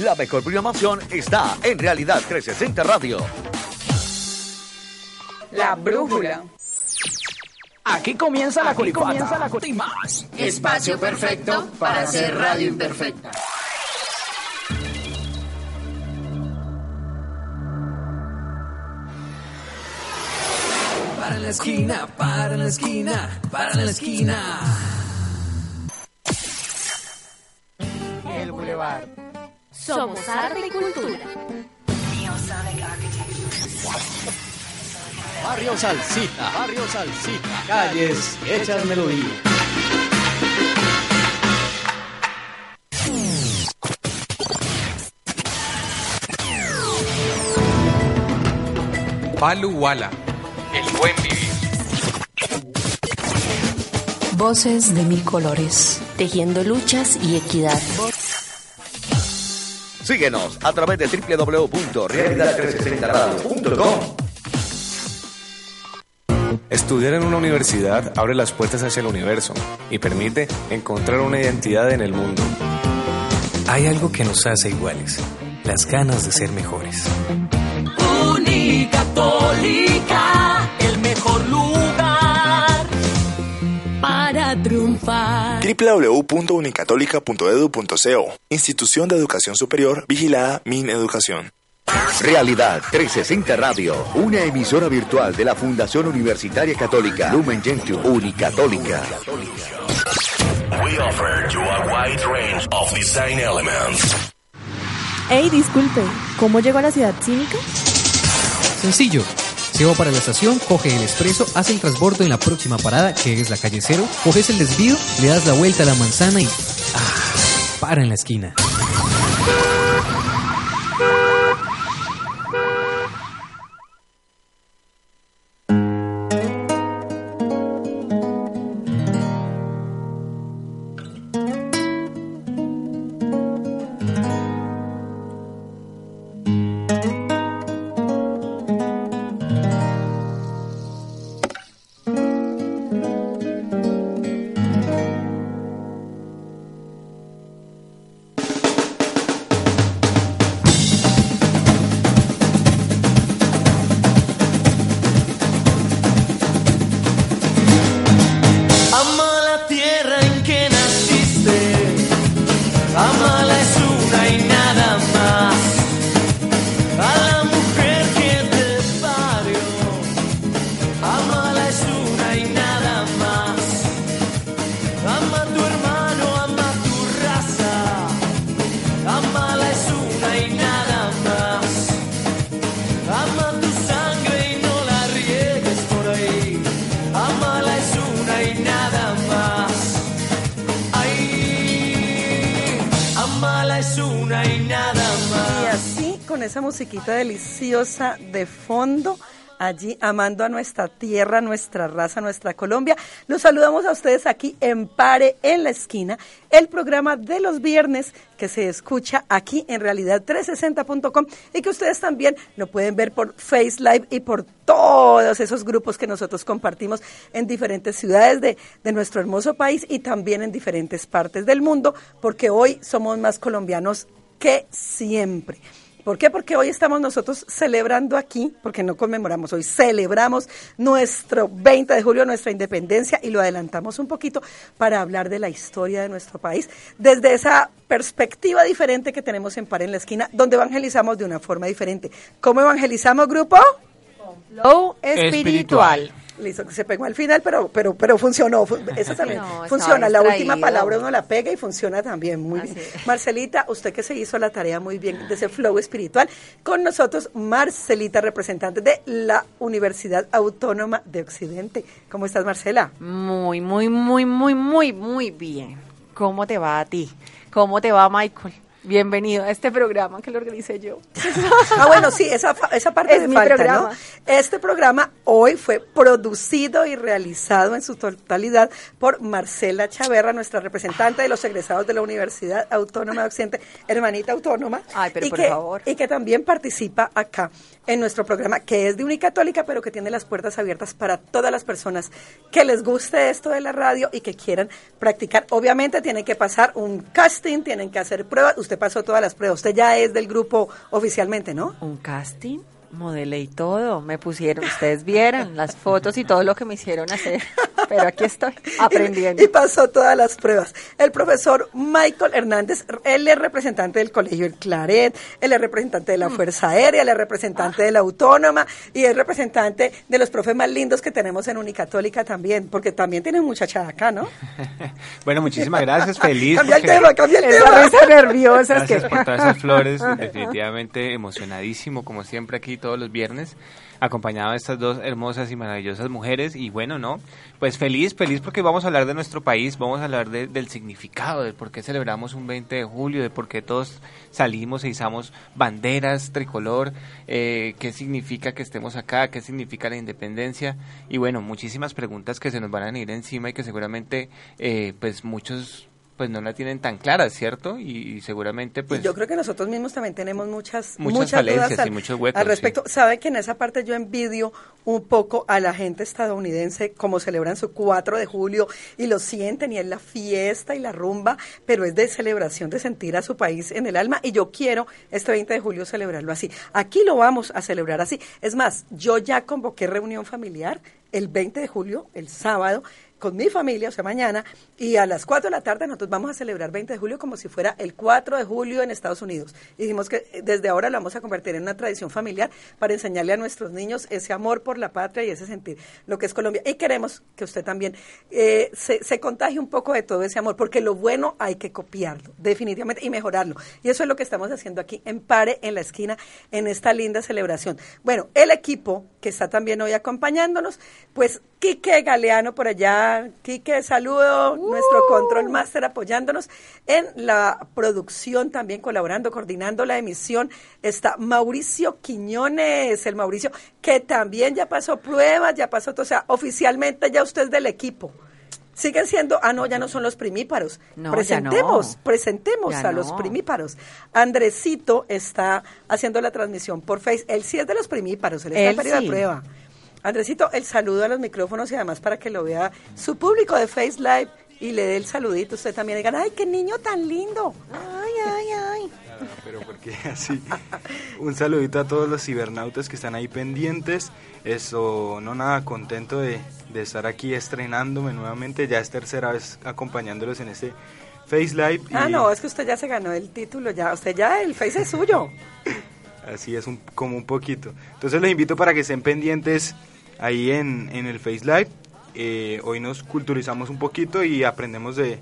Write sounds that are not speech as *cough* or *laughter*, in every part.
La mejor programación está en Realidad 360 Radio. La brújula. Aquí comienza la Aquí comienza la Y más. Espacio perfecto para hacer radio imperfecta. Para en la esquina, para en la esquina, para en la esquina. Somos arte y cultura. Barrio Salsita, Barrio Salsita, calles hechas melodía. Palu Wala, el buen vivir. Voces de mil colores, tejiendo luchas y equidad. Síguenos a través de www.realidad360radio.com. Estudiar en una universidad abre las puertas hacia el universo y permite encontrar una identidad en el mundo. Hay algo que nos hace iguales, las ganas de ser mejores. Unicatólica, Triunfar. www.unicatólica.edu.co Institución de Educación Superior vigilada MinEducación. Realidad 360 Radio, una emisora virtual de la Fundación Universitaria Católica Lumen Gentium Unicatólica. We offer you a wide range of design elements. Hey, disculpe, ¿cómo llego a la ciudad cínica? Sencillo. Se va para la estación, coge el expreso, hace el transbordo en la próxima parada, que es la calle cero, coges el desvío, le das la vuelta a la manzana y... ¡Ah! Para en la esquina. Musiquita deliciosa de fondo, allí amando a nuestra tierra, nuestra raza, nuestra Colombia, los saludamos a ustedes aquí en Pare en la Esquina, el programa de los viernes que se escucha aquí en realidad360.com y que ustedes también lo pueden ver por Face Live y por todos esos grupos que nosotros compartimos en diferentes ciudades de, de nuestro hermoso país y también en diferentes partes del mundo, porque hoy somos más colombianos que siempre. ¿Por qué? Porque hoy estamos nosotros celebrando aquí, porque no conmemoramos, hoy celebramos nuestro 20 de julio, nuestra independencia, y lo adelantamos un poquito para hablar de la historia de nuestro país, desde esa perspectiva diferente que tenemos en Par en la Esquina, donde evangelizamos de una forma diferente. ¿Cómo evangelizamos, grupo? Flow espiritual. Listo, que se pegó al final, pero pero pero funcionó. fu- Eso *laughs* también No, funciona. La última palabra uno la pega y funciona también muy bien. Es. Marcelita, usted que se hizo la tarea muy bien de ese flow espiritual. Con nosotros, Marcelita, representante de la Universidad Autónoma de Occidente. ¿Cómo estás, Marcela? Muy, muy, muy, muy, muy, muy bien. ¿Cómo te va a ti? ¿Cómo te va, Michael? Bienvenido a este programa que lo organicé yo. Ah, bueno, sí, esa, esa parte Es de mi falta, programa. ¿no? Este programa hoy fue producido y realizado en su totalidad por Marcela Chaverra, nuestra representante de los egresados de la Universidad Autónoma de Occidente, hermanita autónoma. Ay, pero y por que, favor. Y que también participa acá en nuestro programa, que es de Unicatólica, pero que tiene las puertas abiertas para todas las personas que les guste esto de la radio y que quieran practicar. Obviamente tienen que pasar un casting, tienen que hacer pruebas. usted pasó todas las pruebas. Usted ya es del grupo oficialmente, ¿no? Un casting, modelé y todo. Me pusieron, ustedes vieron las fotos y todo lo que me hicieron hacer. Pero aquí estoy, *laughs* aprendiendo. Y, pasó todas las pruebas. El profesor Michael Hernández, él es representante del Colegio El Claret, él es representante de la Fuerza Aérea, él es representante de la Autónoma y es representante de los profes más lindos que tenemos en Unicatólica también, porque también tienen muchachada acá, ¿no? *laughs* bueno, muchísimas gracias, feliz. cambia el tema, cambia el *laughs* tema. Risa nerviosa. Gracias por todas esas flores, definitivamente emocionadísimo, como siempre aquí todos los viernes acompañado de estas dos hermosas y maravillosas mujeres. Y bueno, ¿no? Pues feliz, feliz porque vamos a hablar de nuestro país, vamos a hablar del significado, de por qué celebramos un 20 de julio, de por qué todos salimos e izamos banderas tricolor, eh, qué significa que estemos acá, qué significa la independencia. Y bueno, muchísimas preguntas que se nos van a ir encima y que seguramente eh, pues muchos pues no la tienen tan clara, ¿cierto? Y, seguramente pues... yo creo que nosotros mismos también tenemos muchas, muchas, falencias al, y muchos huecos. Al respecto, sabe que en esa parte yo envidio un poco a la gente estadounidense como celebran su 4 de julio y lo sienten y es la fiesta y la rumba, pero es de celebración de sentir a su país en el alma y yo quiero este 20 de julio celebrarlo así. Aquí lo vamos a celebrar así. Es más, yo ya convoqué reunión familiar el 20 de julio, el sábado, con mi familia, o sea, mañana, y a las 4 de la tarde nosotros vamos a celebrar 20 de julio como si fuera el 4 de julio en Estados Unidos. Y dijimos que desde ahora lo vamos a convertir en una tradición familiar para enseñarle a nuestros niños ese amor por la patria y ese sentir, lo que es Colombia. Y queremos que usted también eh, se, se contagie un poco de todo ese amor, porque lo bueno hay que copiarlo, definitivamente, y mejorarlo. Y eso es lo que estamos haciendo aquí en Pare, en la esquina, en esta linda celebración. Bueno, el equipo que está también hoy acompañándonos, pues Quique Galeano por allá. Quique, saludo, nuestro control master apoyándonos en la producción, también colaborando, coordinando la emisión. Está Mauricio Quiñones, el Mauricio, que también ya pasó pruebas, ya pasó o sea, oficialmente ya usted es del equipo. Siguen siendo, ah, no, ya no son los primíparos. presentemos, presentemos a los primíparos. Andresito está haciendo la transmisión por Face. Él sí es de los primíparos, él está en periodo de prueba. Andresito, el saludo a los micrófonos y además para que lo vea su público de Face Live y le dé el saludito. Usted también digan, ay, qué niño tan lindo. Ay, ay, ay. pero porque así. *laughs* Un saludito a todos los cibernautas que están ahí pendientes. Eso, no nada, contento de, de estar aquí estrenándome nuevamente. Ya es tercera vez acompañándolos en este Face Live. Ah, no, es que usted ya se ganó el título, ya, usted ya, el Face es suyo. *laughs* Así es un, como un poquito. Entonces les invito para que estén pendientes ahí en, en el Face Live. Eh, hoy nos culturizamos un poquito y aprendemos de,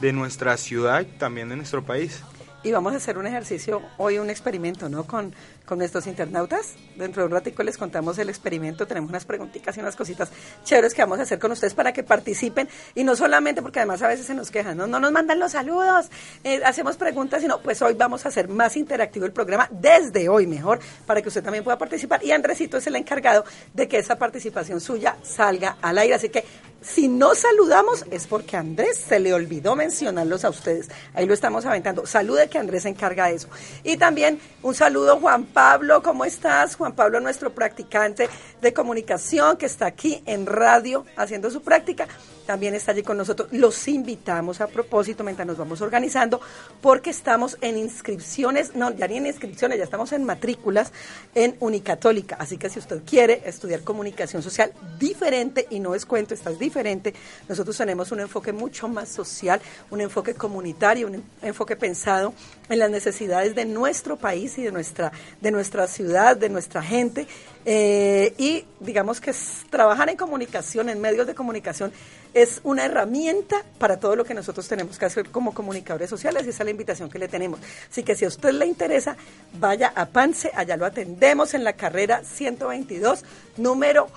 de nuestra ciudad también de nuestro país. Y vamos a hacer un ejercicio, hoy un experimento, ¿no? Con, con nuestros internautas. Dentro de un ratico les contamos el experimento. Tenemos unas preguntitas y unas cositas chéveres que vamos a hacer con ustedes para que participen. Y no solamente, porque además a veces se nos quejan, no, no nos mandan los saludos, eh, hacemos preguntas, sino pues hoy vamos a hacer más interactivo el programa, desde hoy mejor, para que usted también pueda participar. Y Andresito es el encargado de que esa participación suya salga al aire. Así que si no saludamos es porque Andrés se le olvidó mencionarlos a ustedes. Ahí lo estamos aventando. Salude que Andrés se encarga de eso. Y también un saludo Juan Pablo, ¿cómo estás? Juan Pablo, nuestro practicante de comunicación que está aquí en radio haciendo su práctica también está allí con nosotros. Los invitamos a propósito mientras nos vamos organizando, porque estamos en inscripciones, no, ya ni en inscripciones, ya estamos en matrículas en Unicatólica. Así que si usted quiere estudiar comunicación social diferente, y no es cuento, estás diferente, nosotros tenemos un enfoque mucho más social, un enfoque comunitario, un enfoque pensado en las necesidades de nuestro país y de nuestra, de nuestra ciudad, de nuestra gente. Eh, y digamos que trabajar en comunicación, en medios de comunicación, es una herramienta para todo lo que nosotros tenemos que hacer como comunicadores sociales y esa es la invitación que le tenemos. Así que si a usted le interesa, vaya a PANSE, allá lo atendemos en la carrera 122, número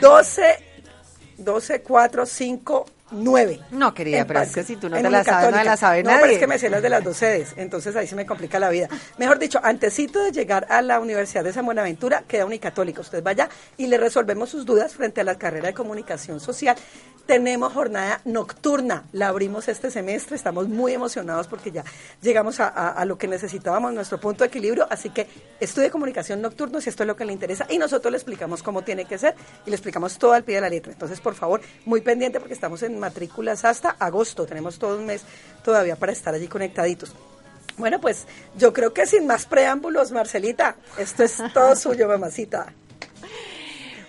12, 12, 4, 5, 9. No, quería, pero es que si tú no te la sabes, no la sabe no, nadie. pero es que me sé las de las dos sedes, entonces ahí se me complica la vida. Mejor dicho, antesito de llegar a la Universidad de San Buenaventura, queda Unicatólica. Usted vaya y le resolvemos sus dudas frente a la carrera de comunicación social. Tenemos jornada nocturna, la abrimos este semestre, estamos muy emocionados porque ya llegamos a, a lo que necesitábamos, nuestro punto de equilibrio, así que estudie comunicación nocturno si esto es lo que le interesa y nosotros le explicamos cómo tiene que ser y le explicamos todo al pie de la letra. Entonces, por favor, muy pendiente porque estamos en matrículas hasta agosto. Tenemos todo un mes todavía para estar allí conectaditos. Bueno, pues yo creo que sin más preámbulos, Marcelita, esto es todo *laughs* suyo, mamacita.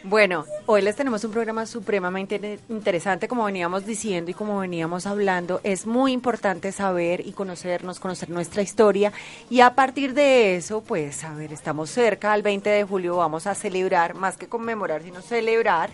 Bueno, hoy les tenemos un programa supremamente interesante, como veníamos diciendo y como veníamos hablando. Es muy importante saber y conocernos, conocer nuestra historia y a partir de eso, pues, a ver, estamos cerca, al 20 de julio vamos a celebrar, más que conmemorar, sino celebrar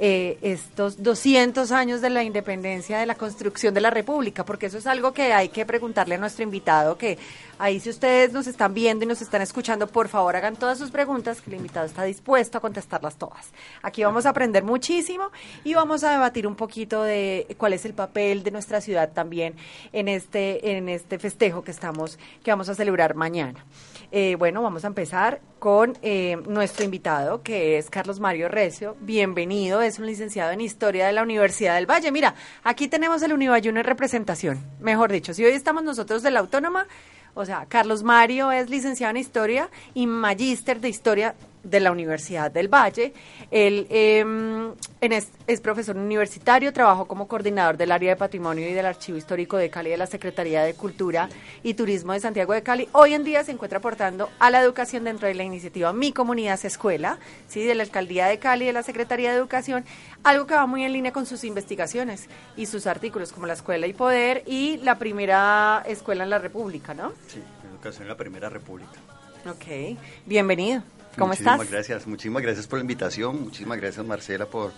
eh, estos 200 años de la independencia, de la construcción de la República, porque eso es algo que hay que preguntarle a nuestro invitado, que ahí si ustedes nos están viendo y nos están escuchando, por favor hagan todas sus preguntas, que el invitado está dispuesto a contestarlas todas. Aquí vamos a aprender muchísimo y vamos a debatir un poquito de cuál es el papel de nuestra ciudad también en este, en este festejo que estamos, que vamos a celebrar mañana. Eh, bueno, vamos a empezar con eh, nuestro invitado, que es Carlos Mario Recio. Bienvenido, es un licenciado en Historia de la Universidad del Valle. Mira, aquí tenemos el Unibayuno en representación, mejor dicho, si hoy estamos nosotros de la Autónoma, o sea, Carlos Mario es licenciado en Historia y magíster de Historia de la Universidad del Valle. Él em, es, profesor universitario, trabajó como coordinador del área de patrimonio y del archivo histórico de Cali de la Secretaría de Cultura y Turismo de Santiago de Cali. Hoy en día se encuentra aportando a la educación dentro de la iniciativa Mi Comunidad Escuela, ¿sí? de la Alcaldía de Cali, de la Secretaría de Educación, algo que va muy en línea con sus investigaciones y sus artículos, como la Escuela y Poder y la primera escuela en la República, ¿no? Sí, educación en la primera República. Ok, bienvenido. ¿Cómo muchísimas estás? gracias, muchísimas gracias por la invitación, muchísimas gracias Marcela por,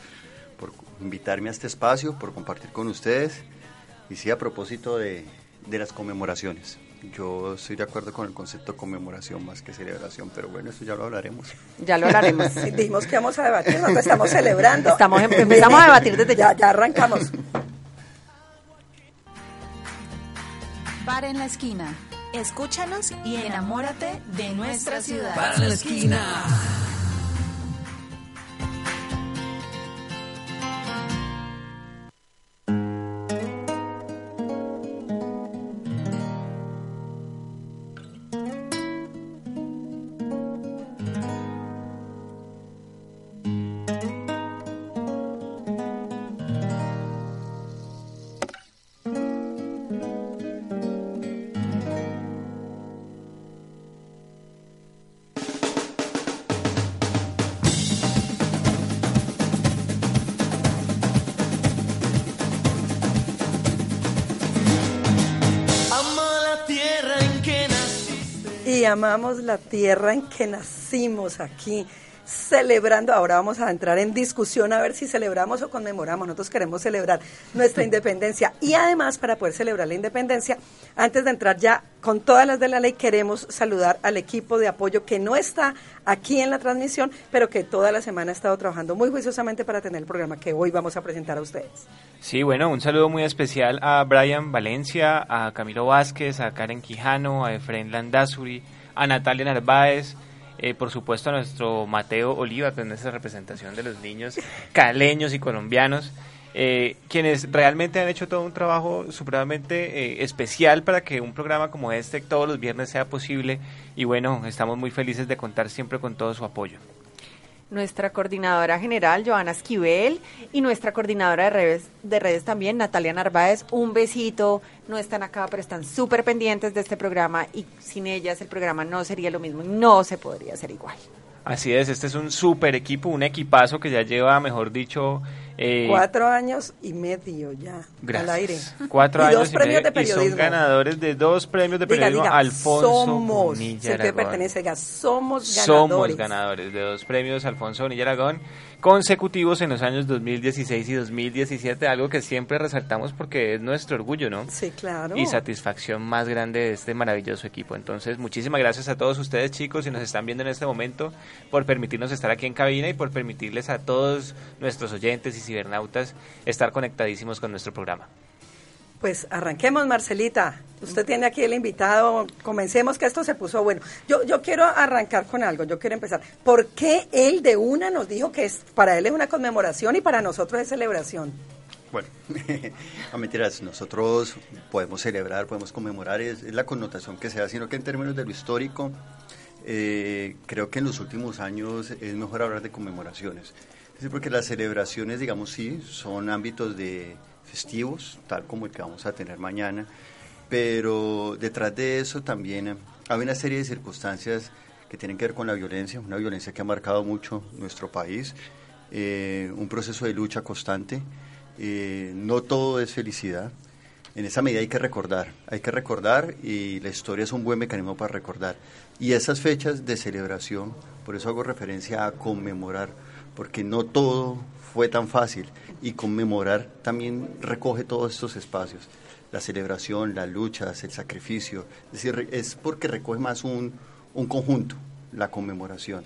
por invitarme a este espacio, por compartir con ustedes. Y sí, a propósito de, de las conmemoraciones. Yo estoy de acuerdo con el concepto conmemoración más que celebración, pero bueno, eso ya lo hablaremos. Ya lo hablaremos. *laughs* dijimos que vamos a debatir, nosotros estamos celebrando. Estamos, em, empezamos a debatir desde ya. Ya arrancamos. Bar en la esquina Escúchanos y enamórate de nuestra ciudad. Para la esquina. Amamos la tierra en que nacimos aquí, celebrando. Ahora vamos a entrar en discusión a ver si celebramos o conmemoramos. Nosotros queremos celebrar nuestra *laughs* independencia y además para poder celebrar la independencia, antes de entrar ya con todas las de la ley, queremos saludar al equipo de apoyo que no está aquí en la transmisión, pero que toda la semana ha estado trabajando muy juiciosamente para tener el programa que hoy vamos a presentar a ustedes. Sí, bueno, un saludo muy especial a Brian Valencia, a Camilo Vázquez, a Karen Quijano, a Efraín Landazuri, a Natalia Narváez, eh, por supuesto a nuestro Mateo Oliva, es nuestra representación de los niños caleños y colombianos, eh, quienes realmente han hecho todo un trabajo supremamente eh, especial para que un programa como este todos los viernes sea posible. Y bueno, estamos muy felices de contar siempre con todo su apoyo nuestra coordinadora general, Joana Esquivel, y nuestra coordinadora de redes, de redes también, Natalia Narváez. Un besito, no están acá, pero están súper pendientes de este programa y sin ellas el programa no sería lo mismo, no se podría hacer igual. Así es, este es un súper equipo, un equipazo que ya lleva, mejor dicho, eh, Cuatro años y medio ya al aire. Cuatro años y medio, de periodismo. Y son ganadores de dos premios de periodismo. Alfonso somos, Bonilla pertenece, somos ganadores. Somos ganadores de dos premios Alfonso Bonilla Aragón consecutivos en los años 2016 y 2017, algo que siempre resaltamos porque es nuestro orgullo, ¿no? Sí, claro. Y satisfacción más grande de este maravilloso equipo. Entonces, muchísimas gracias a todos ustedes, chicos, si nos están viendo en este momento, por permitirnos estar aquí en cabina y por permitirles a todos nuestros oyentes y cibernautas estar conectadísimos con nuestro programa. Pues arranquemos, Marcelita. Usted tiene aquí el invitado. Comencemos que esto se puso bueno. Yo, yo quiero arrancar con algo. Yo quiero empezar. ¿Por qué él de una nos dijo que es, para él es una conmemoración y para nosotros es celebración? Bueno, *laughs* a mentiras, nosotros podemos celebrar, podemos conmemorar, es, la connotación que se da, sino que en términos de lo histórico, eh, creo que en los últimos años es mejor hablar de conmemoraciones. Porque las celebraciones, digamos, sí, son ámbitos de festivos, tal como el que vamos a tener mañana, pero detrás de eso también hay una serie de circunstancias que tienen que ver con la violencia, una violencia que ha marcado mucho nuestro país, eh, un proceso de lucha constante, eh, no todo es felicidad, en esa medida hay que recordar, hay que recordar y la historia es un buen mecanismo para recordar. Y esas fechas de celebración, por eso hago referencia a conmemorar, porque no todo fue tan fácil y conmemorar también recoge todos estos espacios. La celebración, las luchas, el sacrificio, es decir, es porque recoge más un, un conjunto, la conmemoración.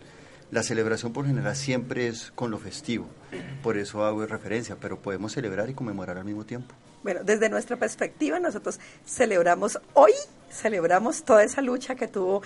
La celebración por general siempre es con lo festivo, por eso hago referencia, pero podemos celebrar y conmemorar al mismo tiempo. Bueno, desde nuestra perspectiva, nosotros celebramos hoy, celebramos toda esa lucha que tuvo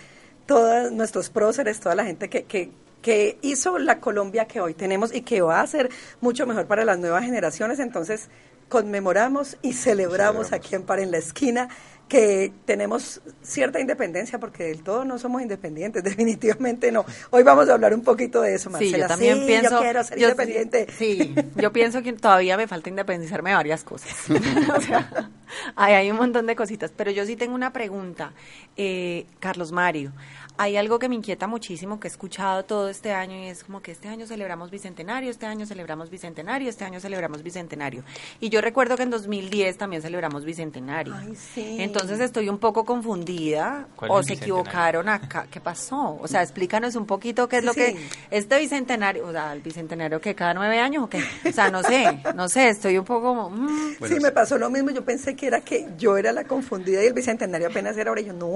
todos nuestros próceres, toda la gente que, que, que hizo la Colombia que hoy tenemos y que va a ser mucho mejor para las nuevas generaciones. Entonces, conmemoramos y celebramos, aquí en Par en la Esquina que tenemos cierta independencia porque del todo no somos independientes, *laughs* definitivamente no. Hoy vamos a hablar un poquito de eso, Marcela. Sí, yo también pienso, yo quiero ser independiente. Sí, yo pienso que todavía me falta independizarme de varias cosas. *laughs* o sea, hay, hay, un montón de cositas, pero yo sí tengo una pregunta, eh, Carlos Mario. Hay algo que me inquieta muchísimo que he escuchado todo este año y es como que este año celebramos bicentenario, este año celebramos bicentenario, este año celebramos bicentenario. Y yo recuerdo que en 2010 también celebramos bicentenario. Ay, sí. Entonces estoy un poco confundida o se equivocaron acá. ¿Qué pasó? O sea, explícanos un poquito qué es lo Sí. que este bicentenario, o sea, el bicentenario que cada nueve años o qué. O sea, no sé, no sé, estoy un poco como... mm. sí, me pasó lo mismo. Yo pensé que era que yo era la confundida y el bicentenario apenas era ahora. Y yo, no,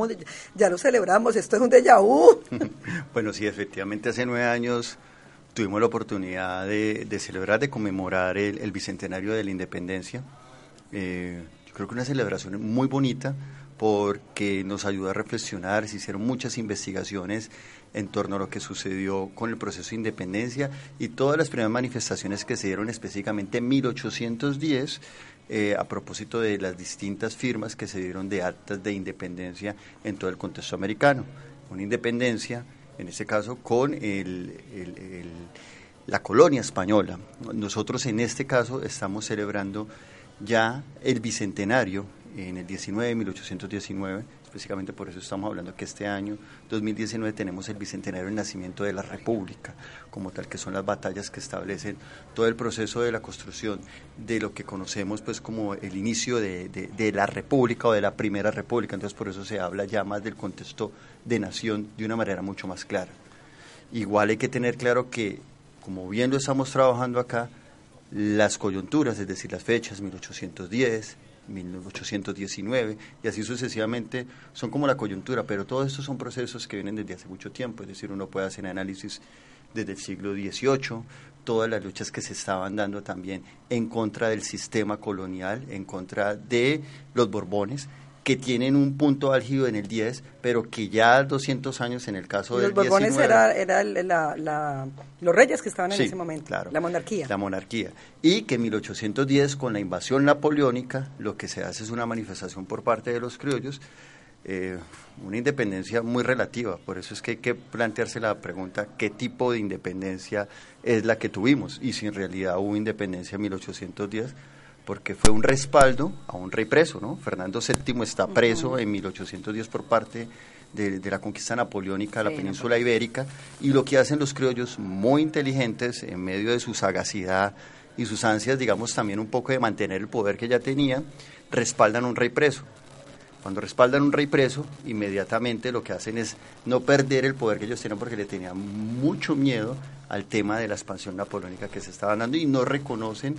ya lo celebramos, esto es un déjà *laughs* Bueno, sí, efectivamente, hace nueve años tuvimos la oportunidad de, celebrar, de conmemorar el, bicentenario de la independencia. Eh, yo creo que una celebración muy bonita porque nos ayuda a reflexionar, se hicieron muchas investigaciones en torno a lo que sucedió con el proceso de independencia y todas las primeras manifestaciones que se dieron específicamente en 1810 eh, a propósito de las distintas firmas que se dieron de actas de independencia en todo el contexto americano. Una independencia, en este caso, con el, el- el- la colonia española. Nosotros en este caso estamos celebrando ya el bicentenario en el 19, 1819, específicamente por eso estamos hablando que este año, 2019, tenemos el bicentenario del nacimiento de la República, como tal, que son las batallas que establecen todo el proceso de la construcción de lo que conocemos pues como el inicio de, de- de la República o de la Primera República, entonces por eso se habla ya más del contexto de nación de una manera mucho más clara. Igual hay que tener claro que, como bien lo estamos trabajando acá, las coyunturas, es decir, las fechas 1810, 1819 y así sucesivamente son como la coyuntura, pero todos estos son procesos que vienen desde hace mucho tiempo, es decir, uno puede hacer análisis desde el siglo XVIII, todas las luchas que se estaban dando también en contra del sistema colonial, en contra de los Borbones, que tienen un punto álgido en el 10, pero que ya 200 años en el caso Los del Borbones 19, era, era la- la- los reyes que estaban en Sí, ese momento, claro. la monarquía. La monarquía. Y que en 1810, con la invasión napoleónica, lo que se hace es una manifestación por parte de los criollos, eh, una independencia muy relativa. Por eso es que hay que plantearse la pregunta, ¿qué tipo de independencia es la que tuvimos? Y si en realidad hubo independencia en 1810, porque fue un respaldo a un rey preso, ¿no? Fernando VII está preso en 1810 por parte de, de la conquista napoleónica de la Sí, península ibérica y lo que hacen los criollos muy inteligentes en medio de su sagacidad y sus ansias, digamos, también un poco de mantener el poder que ya tenían, respaldan a un rey preso. Cuando respaldan a un rey preso, inmediatamente lo que hacen es no perder el poder que ellos tenían porque le tenían mucho miedo al tema de la expansión napoleónica que se estaba dando y no reconocen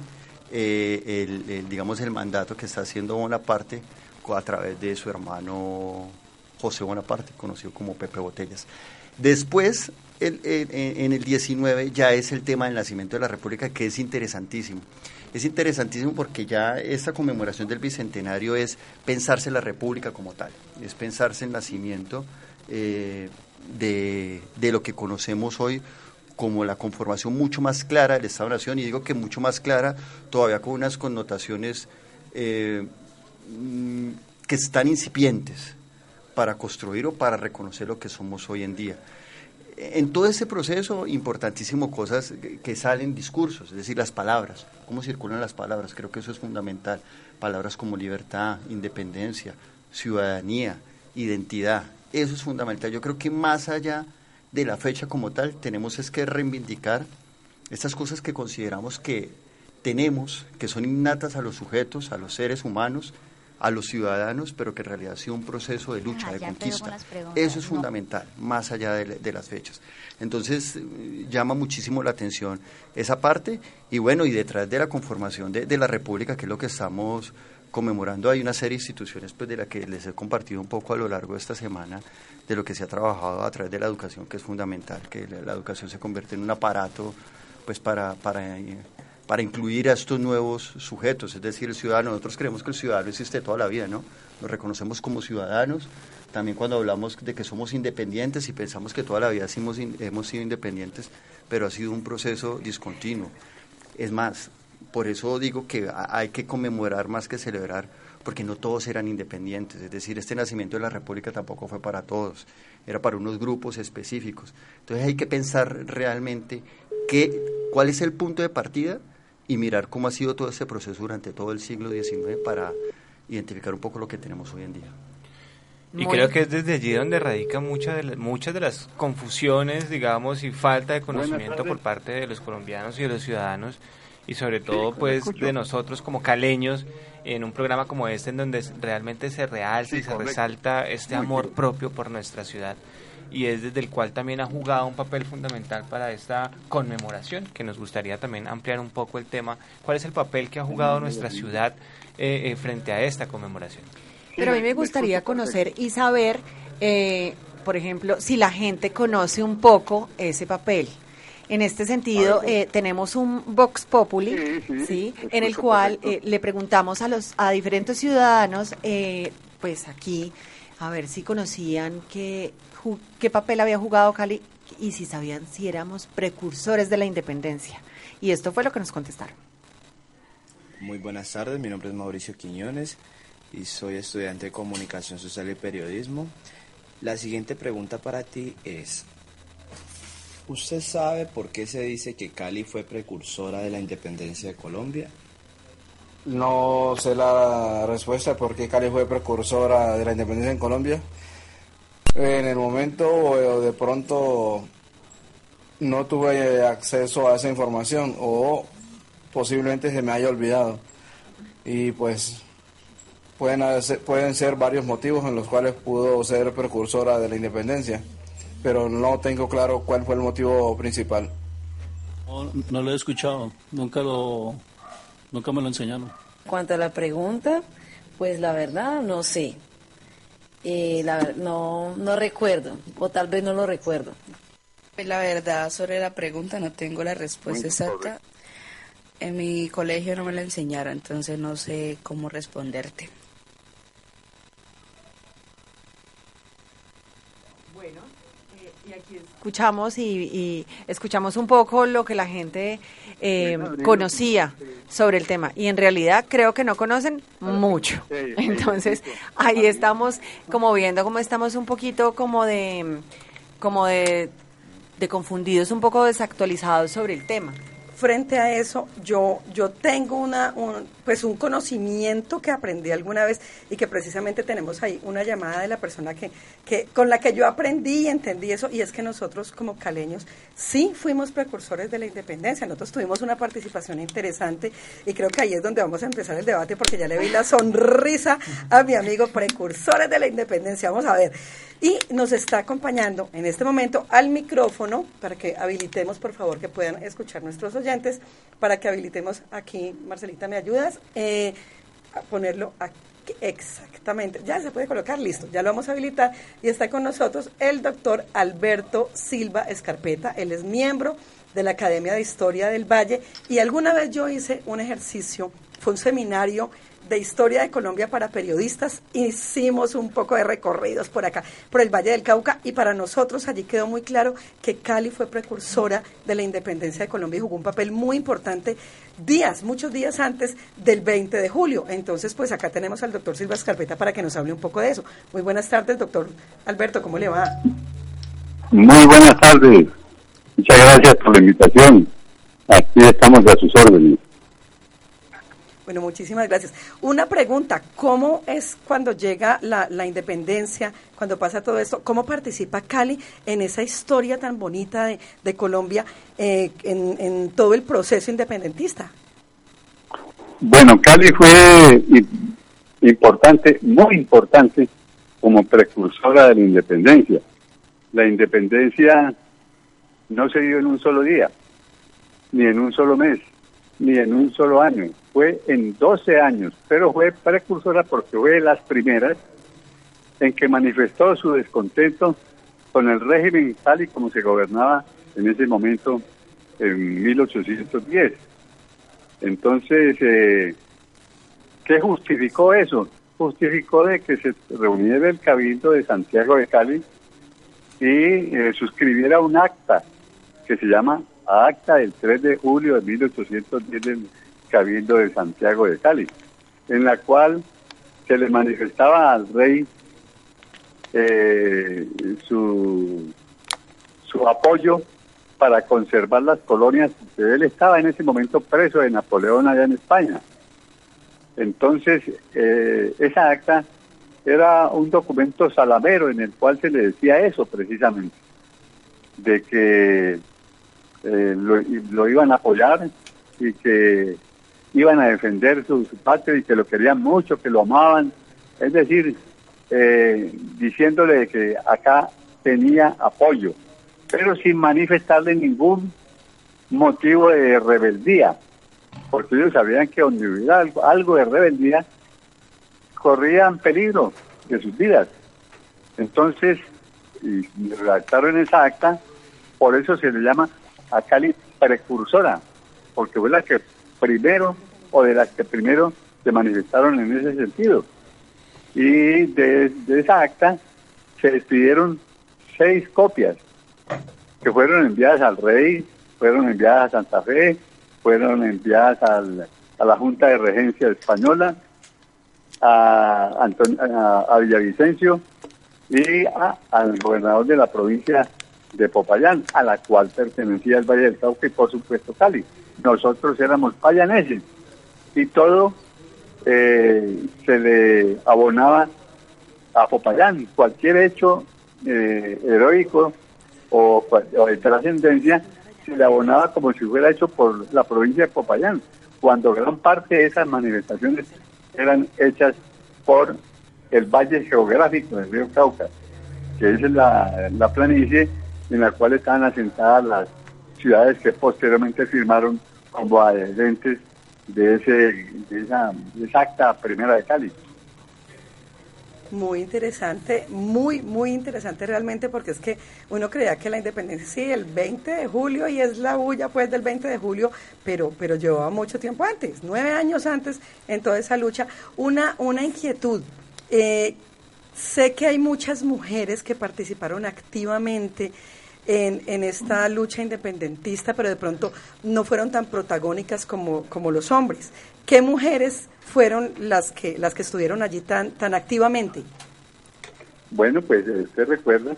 eh, el, digamos, el mandato que está haciendo Bonaparte a través de su hermano José Bonaparte, conocido como Pepe Botellas. Después, en el 19, ya es el tema del nacimiento de la República, que es interesantísimo. Es interesantísimo porque ya esta conmemoración del Bicentenario es pensarse la República como tal, es pensarse el nacimiento eh, de, de lo que conocemos hoy como la conformación mucho más clara del Estado-Nación, y digo que mucho más clara, todavía con unas connotaciones eh, mm, que están incipientes para construir o para reconocer lo que somos hoy en día. en todo ese proceso, importantísimo cosas que, que salen discursos, es decir, las palabras, cómo circulan las palabras, creo que eso es fundamental. Palabras como libertad, independencia, ciudadanía, identidad, eso es fundamental. Yo creo que más allá de la fecha como tal, tenemos es que reivindicar estas cosas que consideramos que tenemos, que son innatas a los sujetos, a los seres humanos, a los ciudadanos, pero que en realidad ha sido un proceso de lucha, Ah, de conquista. Eso es no. fundamental, más allá de, de las fechas. Entonces, eh, llama muchísimo la atención esa parte, y bueno, y detrás de la conformación de, de la República, que es lo que estamos conmemorando, hay una serie de instituciones pues, de la que les he compartido un poco a lo largo de esta semana, de lo que se ha trabajado a través de la educación, que es fundamental, que la, la educación se convierte en un aparato pues para, para, eh, para incluir a estos nuevos sujetos, es decir, el ciudadano. Nosotros creemos que el ciudadano existe toda la vida, ¿no? Nos reconocemos como ciudadanos, también cuando hablamos de que somos independientes y pensamos que toda la vida hemos, hemos sido independientes, pero ha sido un proceso discontinuo. Es más, por eso digo que ha- hay que conmemorar más que celebrar, porque no todos eran independientes. Es decir, este nacimiento de la República tampoco fue para todos, era para unos grupos específicos. Entonces hay que pensar realmente qué, cuál es el punto de partida y mirar cómo ha sido todo ese proceso durante todo el siglo XIX para identificar un poco lo que tenemos hoy en día. Y Muy- creo que es desde allí donde radica mucha de la- muchas de las confusiones, digamos, y falta de conocimiento por parte de los colombianos y de los ciudadanos, y sobre todo, pues, de nosotros como caleños, en un programa como este, en donde realmente se realza y se correcto. resalta este amor propio por nuestra ciudad, y es desde el cual también ha jugado un papel fundamental para esta conmemoración, que nos gustaría también ampliar un poco el tema. ¿Cuál es el papel que ha jugado nuestra ciudad eh, eh, frente a esta conmemoración? Pero a mí me gustaría conocer y saber, eh, por ejemplo, si la gente conoce un poco ese papel. En este sentido, eh, tenemos un Vox Populi, ¿sí? En el cual eh, le preguntamos a los a diferentes ciudadanos, eh, pues aquí, a ver si conocían qué papel había jugado Cali y si sabían si éramos precursores de la independencia. Y esto fue lo que nos contestaron. Muy buenas tardes, mi nombre es Mauricio Quiñones y soy estudiante de Comunicación Social y Periodismo. La siguiente pregunta para ti es, ¿usted sabe por qué se dice que Cali fue precursora de la independencia de Colombia? No sé la respuesta por qué Cali fue precursora de la independencia en Colombia. En el momento o de pronto no tuve acceso a esa información o posiblemente se me haya olvidado. Y pues pueden, pueden ser varios motivos en los cuales pudo ser precursora de la independencia, pero no tengo claro cuál fue el motivo principal. No, no lo he escuchado, nunca lo, nunca me lo enseñaron. Cuanto a la pregunta, pues la verdad no sé. Eh, la no, no recuerdo, o tal vez no lo recuerdo. Pues la verdad, sobre la pregunta no tengo la respuesta exacta. En mi colegio no me la enseñaron, entonces no sé cómo responderte. Escuchamos y, y escuchamos un poco lo que la gente eh, conocía sobre el tema. Y en realidad creo que no conocen mucho. Entonces ahí estamos como viendo cómo estamos un poquito como de como de, de confundidos, un poco desactualizados sobre el tema. frente a eso, yo, yo tengo una, un, pues un conocimiento que aprendí alguna vez y que precisamente tenemos ahí una llamada de la persona que, que, con la que yo aprendí y entendí eso, y es que nosotros como caleños sí fuimos precursores de la independencia, nosotros tuvimos una participación interesante y creo que ahí es donde vamos a empezar el debate porque ya le vi la sonrisa a mi amigo precursores de la independencia, vamos a ver. Y nos está acompañando en este momento al micrófono para que habilitemos, por favor, que puedan escuchar nuestros oyentes, para que habilitemos aquí, Marcelita, ¿me ayudas? Eh, a ponerlo aquí, exactamente, ya se puede colocar, listo, ya lo vamos a habilitar. Y está con nosotros el doctor Alberto Silva Escarpeta, él es miembro de la Academia de Historia del Valle. Y alguna vez yo hice un ejercicio, fue un seminario de historia de Colombia para periodistas. Hicimos un poco de recorridos por acá, por el Valle del Cauca, y para nosotros allí quedó muy claro que Cali fue precursora de la independencia de Colombia y jugó un papel muy importante días, muchos días antes del 20 de julio. Entonces, pues acá tenemos al doctor Silva Escarpeta para que nos hable un poco de eso. Muy buenas tardes, doctor Alberto, ¿cómo le va? Muy buenas tardes. Muchas gracias por la invitación. Aquí estamos a sus órdenes. Bueno, muchísimas gracias. Una pregunta, ¿cómo es cuando llega la, independencia, cuando pasa todo esto? ¿Cómo participa Cali en esa historia tan bonita de, de Colombia eh, en, en, todo el proceso independentista? Bueno, Cali fue importante, muy importante, como precursora de la independencia. La independencia no se dio en un solo día, ni en un solo mes, ni en un solo año fue en 12 años, pero fue precursora porque fue de las primeras en que manifestó su descontento con el régimen tal y como se gobernaba en ese momento en 1810. Entonces, eh, ¿qué justificó eso? Justificó de que se reuniera el Cabildo de Santiago de Cali y eh, suscribiera un acta que se llama Acta del 3 de julio de 1810 del Cabildo de Santiago de Cali, en la cual se le manifestaba al rey eh, su, su apoyo para conservar las colonias, él estaba en ese momento preso de Napoleón allá en España. Entonces, eh, esa acta era un documento salamero en el cual se le decía eso precisamente, de que eh, lo, lo, iban a apoyar y que iban a defender su, patria y que lo querían mucho, que lo amaban. Es decir, eh, diciéndole que acá tenía apoyo, pero sin manifestarle ningún motivo de rebeldía, porque ellos sabían que donde hubiera algo, de rebeldía, corrían peligro de sus vidas. Entonces, y redactaron esa acta, por eso se le llama a Cali precursora, porque fue la que primero o de las que primero se manifestaron en ese sentido. Y de, esa acta se despidieron seis copias que fueron enviadas al rey, fueron enviadas a Santa Fe, fueron enviadas al, a la Junta de Regencia Española, a, a, Villavicencio y al gobernador de la provincia de Popayán, a la cual pertenecía el Valle del Cauca y por supuesto Cali nosotros éramos payaneses y todo eh, se le abonaba a Popayán. Cualquier hecho eh, heroico o, o, de trascendencia se le abonaba como si fuera hecho por la provincia de Popayán, cuando gran parte de esas manifestaciones eran hechas por el valle geográfico del río Cauca, que es la, la planicie en la cual estaban asentadas las ciudades que posteriormente firmaron como adherentes de, ese, de, esa, acta primera de Cali. Muy interesante, muy, muy interesante realmente porque es que uno creía que la independencia sí, el 20 de julio y es la bulla pues del 20 de julio, pero, pero llevaba mucho tiempo antes, nueve años antes en toda esa lucha. Una, una inquietud, eh, sé que hay muchas mujeres que participaron activamente en, en, esta lucha independentista, pero de pronto no fueron tan protagónicas como, como los hombres. ¿Qué mujeres fueron las que, las que estuvieron allí tan, tan activamente? Bueno, pues usted recuerda,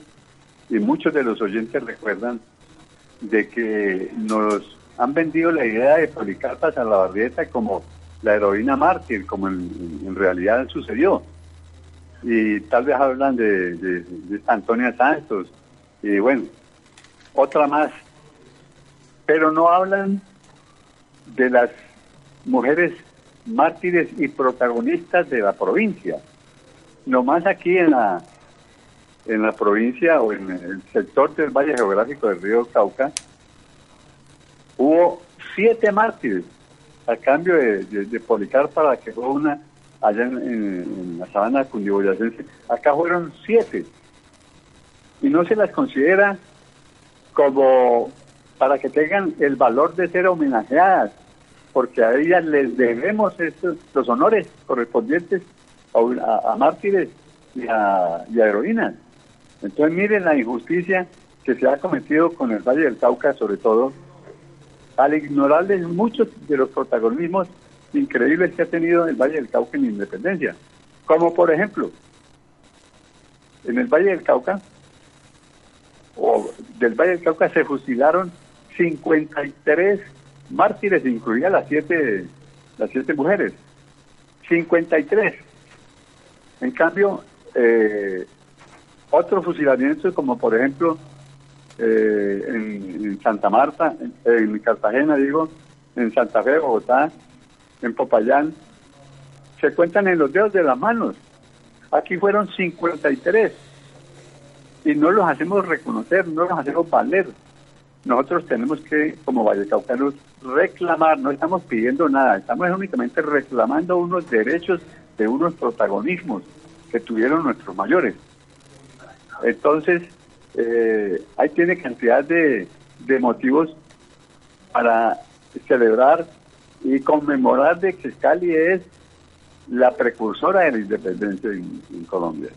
y muchos de los oyentes recuerdan, de que nos han vendido la idea de Policarpa Salabarrieta como la heroína mártir, como en, realidad sucedió. Y tal vez hablan de, de, de Antonia Santos, y bueno, otra más, pero no hablan de las mujeres mártires y protagonistas de la provincia. Nomás aquí en la, en la provincia o en el sector del Valle Geográfico del Río Cauca, hubo siete mártires a cambio de, de, Policarpa, que fue una allá en, la sabana cundiboyacense. Acá fueron siete. Y no se las considera como para que tengan el valor de ser homenajeadas, porque a ellas les debemos estos, los honores correspondientes a, mártires y a, heroínas. Entonces miren la injusticia que se ha cometido con el Valle del Cauca, sobre todo, al ignorarles muchos de los protagonismos increíbles que ha tenido el Valle del Cauca en la independencia. Como por ejemplo, en el Valle del Cauca o del Valle del Cauca se fusilaron 53 mártires, incluía las siete, las siete mujeres. 53. En cambio, eh, otros fusilamientos, como por ejemplo eh, en, Santa Marta, en, en Cartagena, digo, en Santa Fe, Bogotá, en Popayán, se cuentan en los dedos de las manos. Aquí fueron 53 y no los hacemos reconocer, no los hacemos valer. Nosotros tenemos que, como vallecaucanos, reclamar, no estamos pidiendo nada, estamos únicamente reclamando unos derechos de unos protagonismos que tuvieron nuestros mayores. Entonces, eh, ahí tiene cantidad de, de motivos para celebrar y conmemorar de que Cali es la precursora de la independencia en, en Colombia.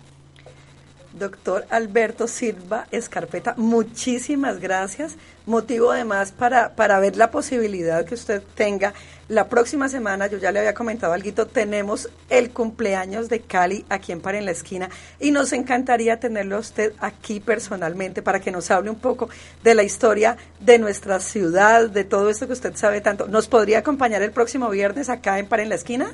Doctor Alberto Silva Escarpeta, muchísimas gracias. Motivo además para, para ver la posibilidad que usted tenga. La próxima semana, yo ya le había comentado algo, tenemos el cumpleaños de Cali aquí en Para en la Esquina y nos encantaría tenerlo a usted aquí personalmente para que nos hable un poco de la historia de nuestra ciudad, de todo esto que usted sabe tanto. ¿Nos podría acompañar el próximo viernes acá en Para en la Esquina?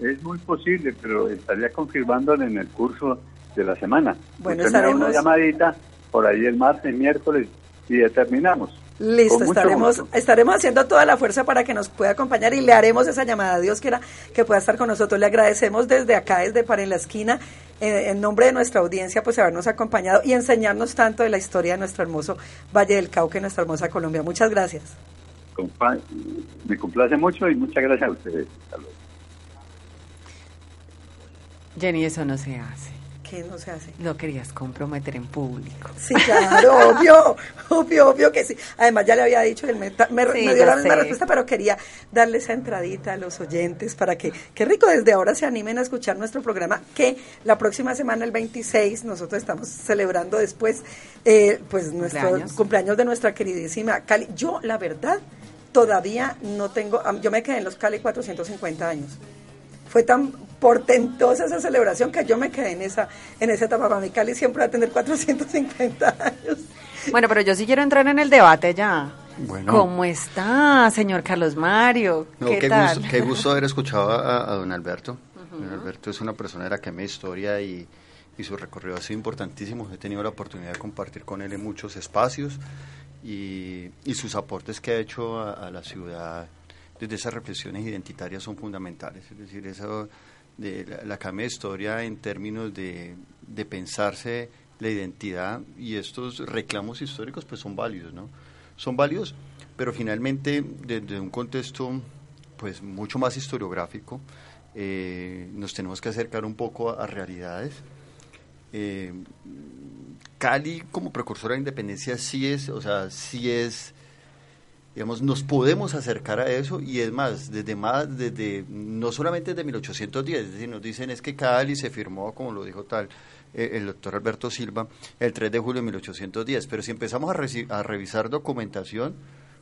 Es muy posible, pero estaría confirmándolo en el curso de la semana. Bueno, Usted me da estaremos- una llamadita por ahí el martes, miércoles y determinamos. Listo, estaremos, gusto. estaremos haciendo toda la fuerza para que nos pueda acompañar y le haremos esa llamada. Dios quiera que pueda estar con nosotros. Le agradecemos desde acá, desde Para en la Esquina, eh, en nombre de nuestra audiencia, pues habernos acompañado y enseñarnos tanto de la historia de nuestro hermoso Valle del Cauca y nuestra hermosa Colombia. Muchas gracias. Compa- Me complace mucho y muchas gracias a ustedes. Hasta luego. Jenny, eso no se hace. ¿Qué no se hace? Lo querías comprometer en público. Sí, claro, *laughs* obvio, obvio, obvio que sí. Además, ya le había dicho, él me, me- Sí, me dio la misma sé. respuesta, pero quería darle esa entradita a los oyentes para que, qué rico, desde ahora se animen a escuchar nuestro programa, que la próxima semana, el 26, nosotros estamos celebrando después, eh, pues, nuestro Cumpleaños. cumpleaños. de nuestra queridísima Cali. Yo, la verdad, todavía no tengo, yo me quedé en los Cali 450 años fue tan portentosa esa celebración que yo me quedé en esa en esa etapa. Para mí Cali siempre va a tener 450 años. Bueno, pero yo sí quiero entrar en el debate ya. Bueno. ¿Cómo está, señor Carlos Mario? No, ¿Qué, qué, tal? gusto, qué gusto haber escuchado a, a don Alberto. Don Alberto es una persona de la que me historia y, y su recorrido ha sido importantísimo. He tenido la oportunidad de compartir con él en muchos espacios y, y sus aportes que ha hecho a, a la ciudad desde esas reflexiones identitarias son fundamentales. Es decir, eso de la, la cambia de historia en términos de, de pensarse la identidad y estos reclamos históricos pues son válidos, ¿no? Son válidos, pero finalmente desde un contexto pues mucho más historiográfico eh, nos tenemos que acercar un poco a, a realidades. Eh, Cali como precursora de la independencia sí es, o sea, sí es digamos, nos podemos acercar a eso y es más, desde más, desde, no solamente desde 1810, es decir, nos dicen es que Cali se firmó, como lo dijo tal eh, el doctor Alberto Silva, el 3 de julio de 1810, pero si empezamos a, a revisar documentación,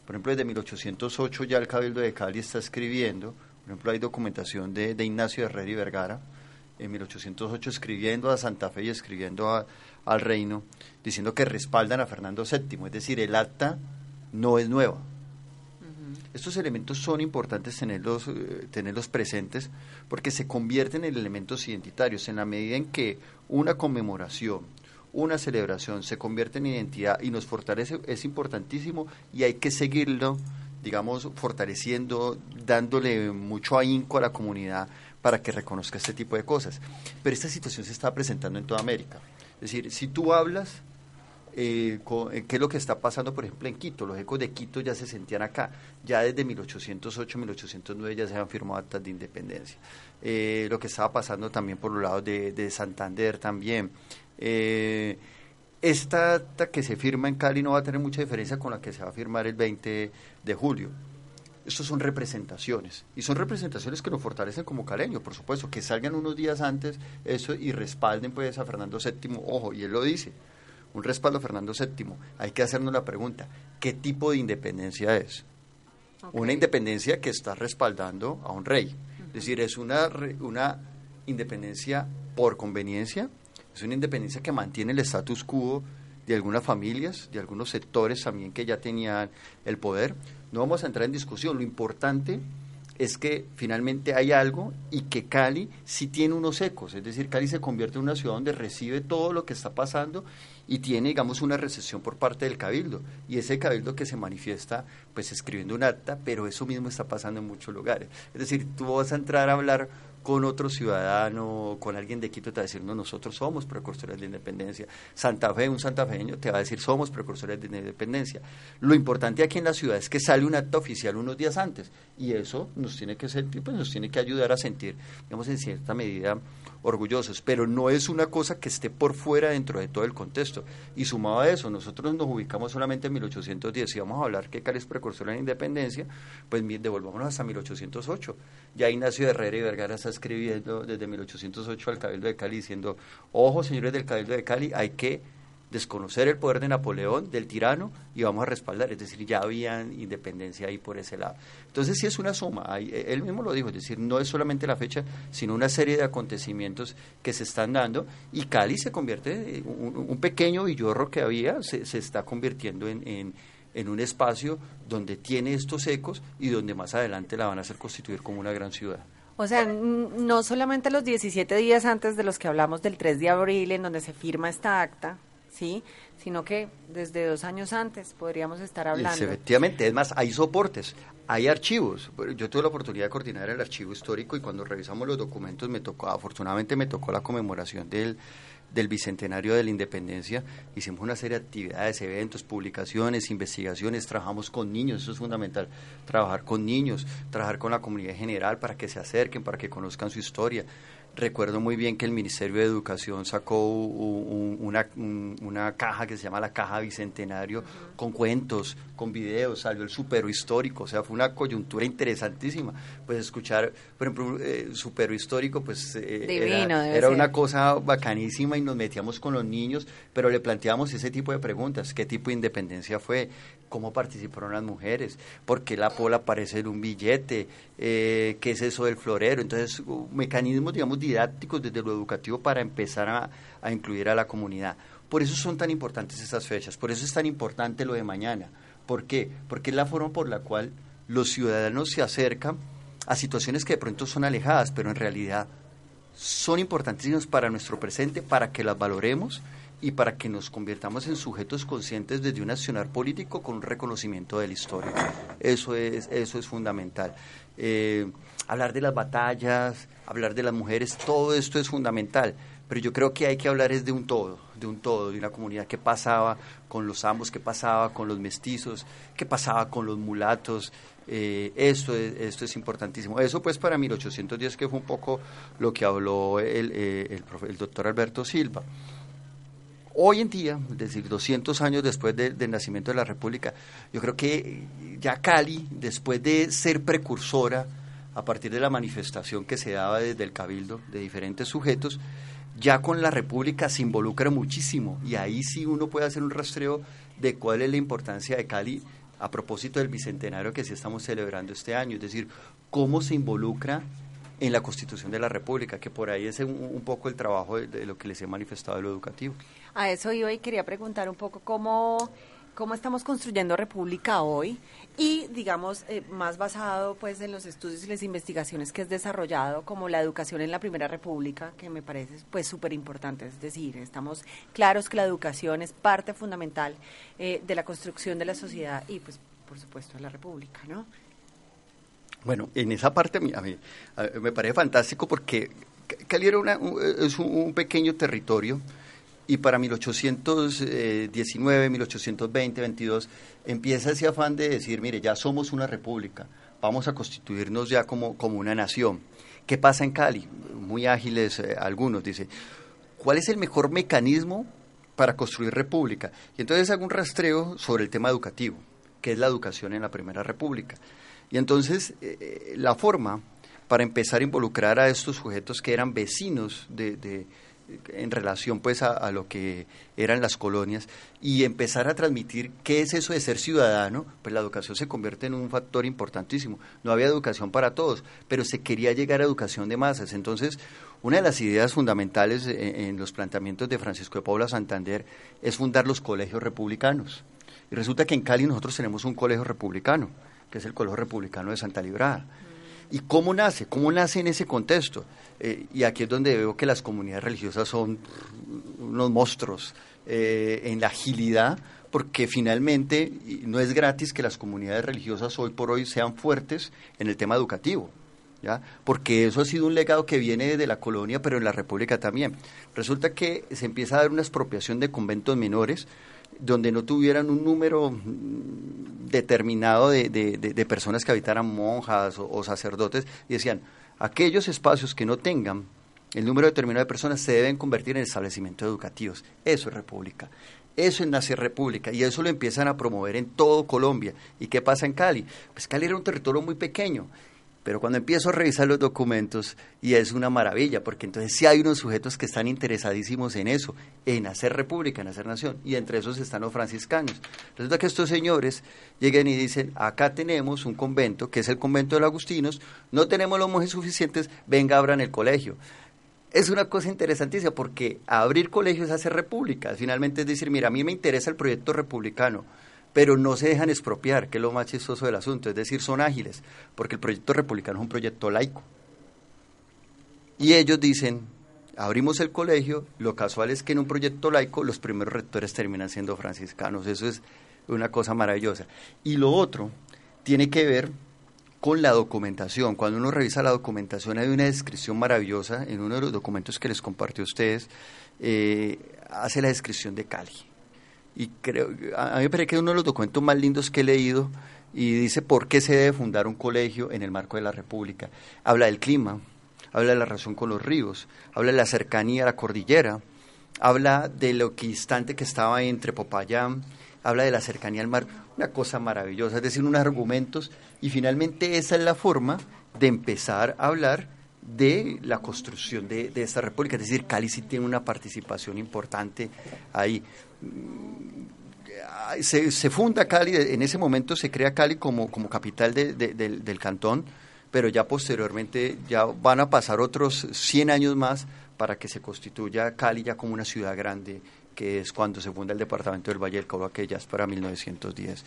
por ejemplo, desde 1808 ya el Cabildo de Cali está escribiendo, por ejemplo, hay documentación de, de Ignacio Herrera y Vergara, en 1808 escribiendo a Santa Fe y escribiendo al reino, diciendo que respaldan a Fernando VII, es decir, el acta no es nueva. Estos elementos son importantes tenerlos, eh, tenerlos presentes porque se convierten en elementos identitarios en la medida en que una conmemoración, una celebración se convierte en identidad y nos fortalece, es importantísimo y hay que seguirlo, digamos, fortaleciendo, dándole mucho ahínco a la comunidad para que reconozca este tipo de cosas. Pero esta situación se está presentando en toda América. Es decir, si tú hablas eh, co- eh, qué es lo que está pasando, por ejemplo, en Quito. Los ecos de Quito ya se sentían acá. Ya desde 1808, 1809 ya se han firmado actas de independencia. Eh, lo que estaba pasando también por los lados de, de Santander también. Eh, esta acta que se firma en Cali no va a tener mucha diferencia con la que se va a firmar el 20 de julio. Estos son representaciones y son representaciones que nos fortalecen como caleños, por supuesto, que salgan unos días antes eso y respalden pues a Fernando VII, ojo, y él lo dice, un respaldo a Fernando VII, hay que hacernos la pregunta, ¿qué tipo de independencia es? Una independencia que está respaldando a un rey. Es decir, es una, una independencia por conveniencia, es una independencia que mantiene el status quo de algunas familias, de algunos sectores también que ya tenían el poder. No vamos a entrar en discusión, lo importante es que finalmente hay algo y que Cali sí tiene unos ecos, es decir, Cali se convierte en una ciudad donde recibe todo lo que está pasando y tiene, digamos, una recesión por parte del cabildo. Y ese cabildo que se manifiesta, pues escribiendo un acta, pero eso mismo está pasando en muchos lugares. Es decir, tú vas a entrar a hablar con otro ciudadano, con alguien de Quito, te va a decir, no, nosotros somos precursores de independencia. Santa Fe, un santafeño, te va a decir, somos precursores de independencia. Lo importante aquí en la ciudad es que sale un acto oficial unos días antes, y eso nos tiene que ser, pues, nos tiene que ayudar a sentir, digamos, en cierta medida orgullosos, pero no es una cosa que esté por fuera dentro de todo el contexto. Y sumado a eso, nosotros nos ubicamos solamente en 1810. y vamos a hablar que Cali es precursor de la independencia, pues devolvámonos hasta 1808. Ya Ignacio Herrera y Vergara está escribiendo desde 1808 al Cabildo de Cali diciendo, ojo señores del Cabildo de Cali, hay que desconocer el poder de Napoleón, del tirano, y vamos a respaldar. Es decir, ya había independencia ahí por ese lado. Entonces sí es una suma, él mismo lo dijo, es decir, no es solamente la fecha, sino una serie de acontecimientos que se están dando, y Cali se convierte, un, un pequeño villorro que había, se, se está convirtiendo en, en, en un espacio donde tiene estos ecos y donde más adelante la van a hacer constituir como una gran ciudad. O sea, no solamente los 17 días antes de los que hablamos del 3 de abril, en donde se firma esta acta, ¿sí? Sino que desde dos años antes podríamos estar hablando. Efectivamente, es más, hay soportes, hay archivos. Yo tuve la oportunidad de coordinar el archivo histórico y cuando revisamos los documentos me tocó, afortunadamente me tocó la conmemoración del, del bicentenario de la independencia, hicimos una serie de actividades, eventos, publicaciones, investigaciones, trabajamos con niños, eso es fundamental, trabajar con niños, trabajar con la comunidad general para que se acerquen, para que conozcan su historia. Recuerdo muy bien que el Ministerio de Educación sacó una, una, caja que se llama la Caja Bicentenario con cuentos, con videos, salió el supero histórico, o sea, fue una coyuntura interesantísima. Pues escuchar, por ejemplo, eh, supero histórico, pues eh, era, era una cosa bacanísima y nos metíamos con los niños, pero le planteamos ese tipo de preguntas, qué tipo de independencia fue, cómo participaron las mujeres, por qué la pola aparece en un billete, eh, qué es eso del florero. Entonces, mecanismos, digamos, didácticos desde lo educativo para empezar a, a incluir a la comunidad. Por eso son tan importantes esas fechas, por eso es tan importante lo de mañana. ¿Por qué? Porque es la forma por la cual los ciudadanos se acercan a situaciones que de pronto son alejadas, pero en realidad son importantísimas para nuestro presente, para que las valoremos y para que nos convirtamos en sujetos conscientes desde un accionar político con un reconocimiento de la historia. Eso es, eso es fundamental. Eh, hablar de las batallas, hablar de las mujeres, todo esto es fundamental, pero yo creo que hay que hablar es de un todo, de un todo, de una comunidad que pasaba con los ambos, qué pasaba con los mestizos, qué pasaba con los mulatos, eh, esto, es, esto es importantísimo. Eso pues para 1810 que fue un poco lo que habló el, eh, el doctor Alberto Silva. Hoy en día, es decir, 200 años después del nacimiento de la República, yo creo que ya Cali, después de ser precursora, a partir de la manifestación que se daba desde el Cabildo de diferentes sujetos, ya con la República se involucra muchísimo y ahí sí uno puede hacer un rastreo de cuál es la importancia de Cali a propósito del bicentenario que sí estamos celebrando este año, es decir, cómo se involucra en la Constitución de la República, que por ahí es un, poco el trabajo de, lo que les he manifestado de lo educativo. A eso iba y quería preguntar un poco cómo, cómo estamos construyendo república hoy y digamos eh, más basado pues en los estudios y las investigaciones que has desarrollado como la educación en la primera república que me parece pues súper importante es decir estamos claros que la educación es parte fundamental eh, de la construcción de la sociedad y pues por supuesto de la república no bueno en esa parte a mí, a mí me parece fantástico porque Cali era una, es un pequeño territorio y para 1819, 1820, 22, empieza ese afán de decir, mire, ya somos una república, vamos a constituirnos ya como, como una nación. ¿Qué pasa en Cali? Muy ágiles eh, algunos, dice, ¿cuál es el mejor mecanismo para construir república? Y entonces hago un rastreo sobre el tema educativo, que es la educación en la Primera República. Y entonces eh, eh, la forma para empezar a involucrar a estos sujetos que eran vecinos de, de en relación pues a, lo que eran las colonias y empezar a transmitir qué es eso de ser ciudadano, pues la educación se convierte en un factor importantísimo. No había educación para todos, pero se quería llegar a educación de masas. Entonces, Una de las ideas fundamentales en, en los planteamientos de Francisco de Paula Santander es fundar los colegios republicanos. Y resulta que en Cali nosotros tenemos un colegio republicano, que es el Colegio Republicano de Santa Librada. ¿Y cómo nace? ¿Cómo nace en ese contexto? Eh, y aquí es donde veo que las comunidades religiosas son unos monstruos eh, en la agilidad, porque finalmente no es gratis que las comunidades religiosas hoy por hoy sean fuertes en el tema educativo. ¿Ya? Porque eso ha sido un legado que viene de la colonia, pero en la República también. Resulta que se empieza a dar una expropiación de conventos menores, donde no tuvieran un número determinado de, de- de- de personas que habitaran monjas o, o sacerdotes, y decían, aquellos espacios que no tengan el número determinado de personas se deben convertir en establecimientos educativos. Eso es república. Eso es nacer república y eso lo empiezan a promover en todo Colombia. ¿Y qué pasa en Cali? Pues Cali era un territorio muy pequeño, pero cuando empiezo a revisar los documentos, y es una maravilla, porque entonces sí hay unos sujetos que están interesadísimos en eso, en hacer república, en hacer nación, y entre esos están los franciscanos. Resulta que estos señores llegan y dicen, acá tenemos un convento, que es el convento de los agustinos, no tenemos los monjes suficientes, venga, abran el colegio. Es una cosa interesantísima porque abrir colegios es hacer república. Finalmente es decir, mira, a mí me interesa el proyecto republicano, pero no se dejan expropiar, que es lo más chistoso del asunto. Es decir, son ágiles, porque el proyecto republicano es un proyecto laico. Y ellos dicen, abrimos el colegio, lo casual es que en un proyecto laico los primeros rectores terminan siendo franciscanos. Eso es una cosa maravillosa. Y lo otro tiene que ver con la documentación. Cuando uno revisa la documentación hay una descripción maravillosa en uno de los documentos que les compartió a ustedes, eh, hace la descripción de Cali. Y creo, a mí me parece que es uno de los documentos más lindos que he leído y dice por qué se debe fundar un colegio en el marco de la República. Habla del clima, habla de la relación con los ríos, habla de la cercanía a la cordillera, habla de lo distante que estaba entre Popayán, habla de la cercanía al mar, una cosa maravillosa, es decir, unos argumentos, y finalmente esa es la forma de empezar a hablar de la construcción de, de esta república, es decir, Cali sí tiene una participación importante ahí. Se, se funda Cali, en ese momento se crea Cali como, capital de- de- del, del cantón, pero ya posteriormente ya van a pasar otros 100 años más para que se constituya Cali ya como una ciudad grande, que es cuando se funda el departamento del Valle del Cauca, que ya es para 1910.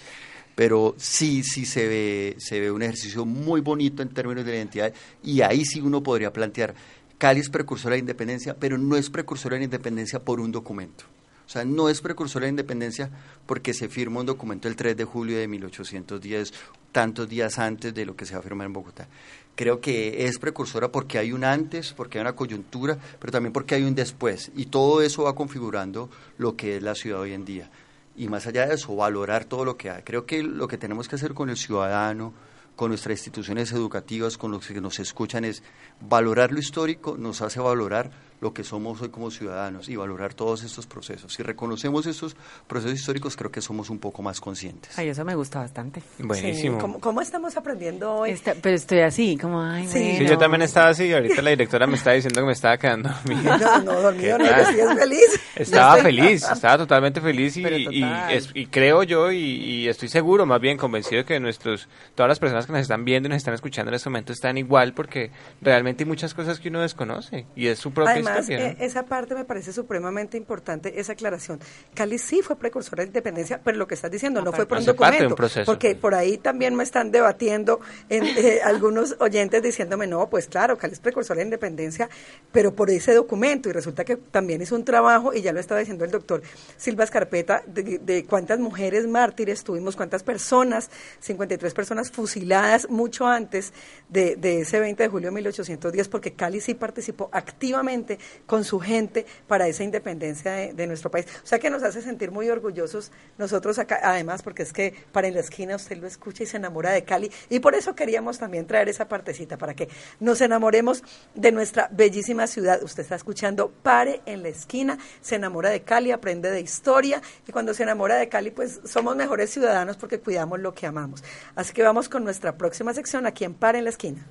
Pero sí, sí se ve, se ve un ejercicio muy bonito en términos de la identidad y ahí sí uno podría plantear, Cali es precursora de la independencia, pero no es precursora de la independencia por un documento. O sea, no es precursora de la independencia porque se firma un documento el 3 de julio de 1810, tantos días antes de lo que se va a firmar en Bogotá. Creo que es precursora porque hay un antes, porque hay una coyuntura, pero también porque hay un después. Y todo eso va configurando lo que es la ciudad hoy en día. Y más allá de eso, valorar todo lo que hay. Creo que lo que tenemos que hacer con el ciudadano, con nuestras instituciones educativas, con los que nos escuchan, es valorar lo histórico, nos hace valorar lo que somos hoy como ciudadanos y valorar todos estos procesos. Si reconocemos estos procesos históricos, creo que somos un poco más conscientes. Ay, eso me gusta bastante. Sí, ¿cómo, cómo estamos aprendiendo hoy? Está- pero estoy así, como, ay, Sí, bueno. Sí, yo también estaba así, ahorita la directora me estaba diciendo que me estaba quedando dormida. *laughs* No, no, dormido ¿Qué no, yo feliz. Estaba feliz, *laughs* estaba totalmente feliz y, Pero y- total. es- y creo yo y, y estoy seguro, más bien convencido de que nuestros, todas las personas que nos están viendo y nos están escuchando en este momento están igual porque realmente hay muchas cosas que uno desconoce y es su propia Además, eh, esa parte me parece supremamente importante, esa aclaración. Cali sí fue precursora de independencia, pero lo que estás diciendo no, fue por un Hace parte de documento. un proceso. Porque por ahí también me están debatiendo en, eh, *laughs* algunos oyentes diciéndome, no, pues claro, Cali es precursora de independencia, pero por ese documento. Y resulta que también hizo un trabajo, y ya lo estaba diciendo el doctor Silva Escarpeta, de, de cuántas mujeres mártires tuvimos, cuántas personas, 53 personas fusiladas mucho antes de, de ese 20 de julio de 1810, porque Cali sí participó activamente con su gente para esa independencia de, nuestro país. O sea que nos hace sentir muy orgullosos nosotros acá, además, porque es que para en la esquina usted lo escucha y se enamora de Cali. Y por eso queríamos también traer esa partecita, para que nos enamoremos de nuestra bellísima ciudad. Usted está escuchando Pare en la esquina, se enamora de Cali, aprende de historia, y cuando se enamora de Cali, pues somos mejores ciudadanos porque cuidamos lo que amamos. Así que vamos con nuestra próxima sección aquí en Pare en la esquina.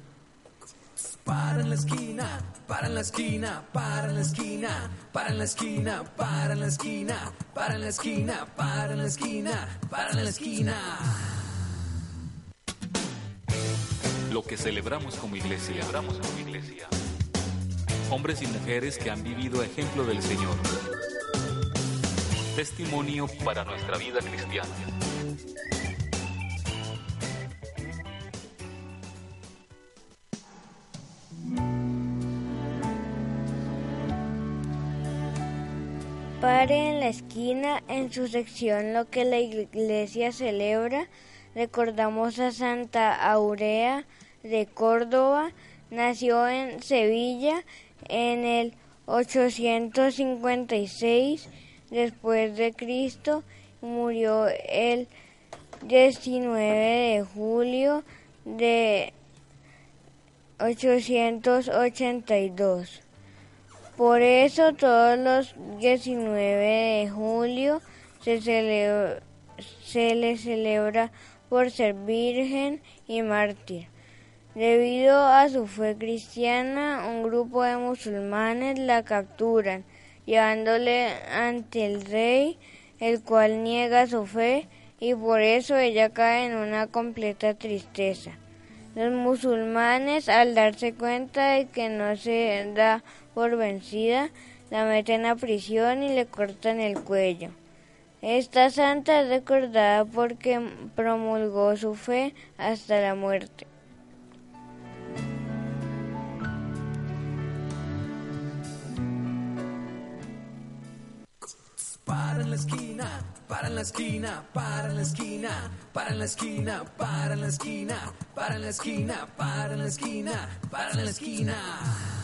Para en la esquina, para en la esquina, para en la esquina, para en la esquina, para en la esquina, para en la esquina, para en la esquina, para en la esquina. Lo que celebramos como iglesia. Celebramos como iglesia. hombres y mujeres que han vivido ejemplo del Señor. Testimonio para nuestra vida cristiana. Pare en la esquina, en su sección Lo que la iglesia celebra, recordamos a Santa Aurea de Córdoba, nació en Sevilla en el 856 después de Cristo, murió el 19 de julio de 882. Por eso todos los 19 de julio se, celebra, se le celebra por ser virgen y mártir. Debido a su fe cristiana, un grupo de musulmanes la capturan, llevándole ante el rey, el cual niega su fe y por eso ella cae en una completa tristeza. Los musulmanes, al darse cuenta de que no se da por vencida, la meten a prisión y le cortan el cuello. Esta santa es recordada porque promulgó su fe hasta la muerte. Para en la esquina, para en la esquina, para en la esquina, para en la esquina, para en la esquina, para en la esquina, para en la esquina, para en la esquina.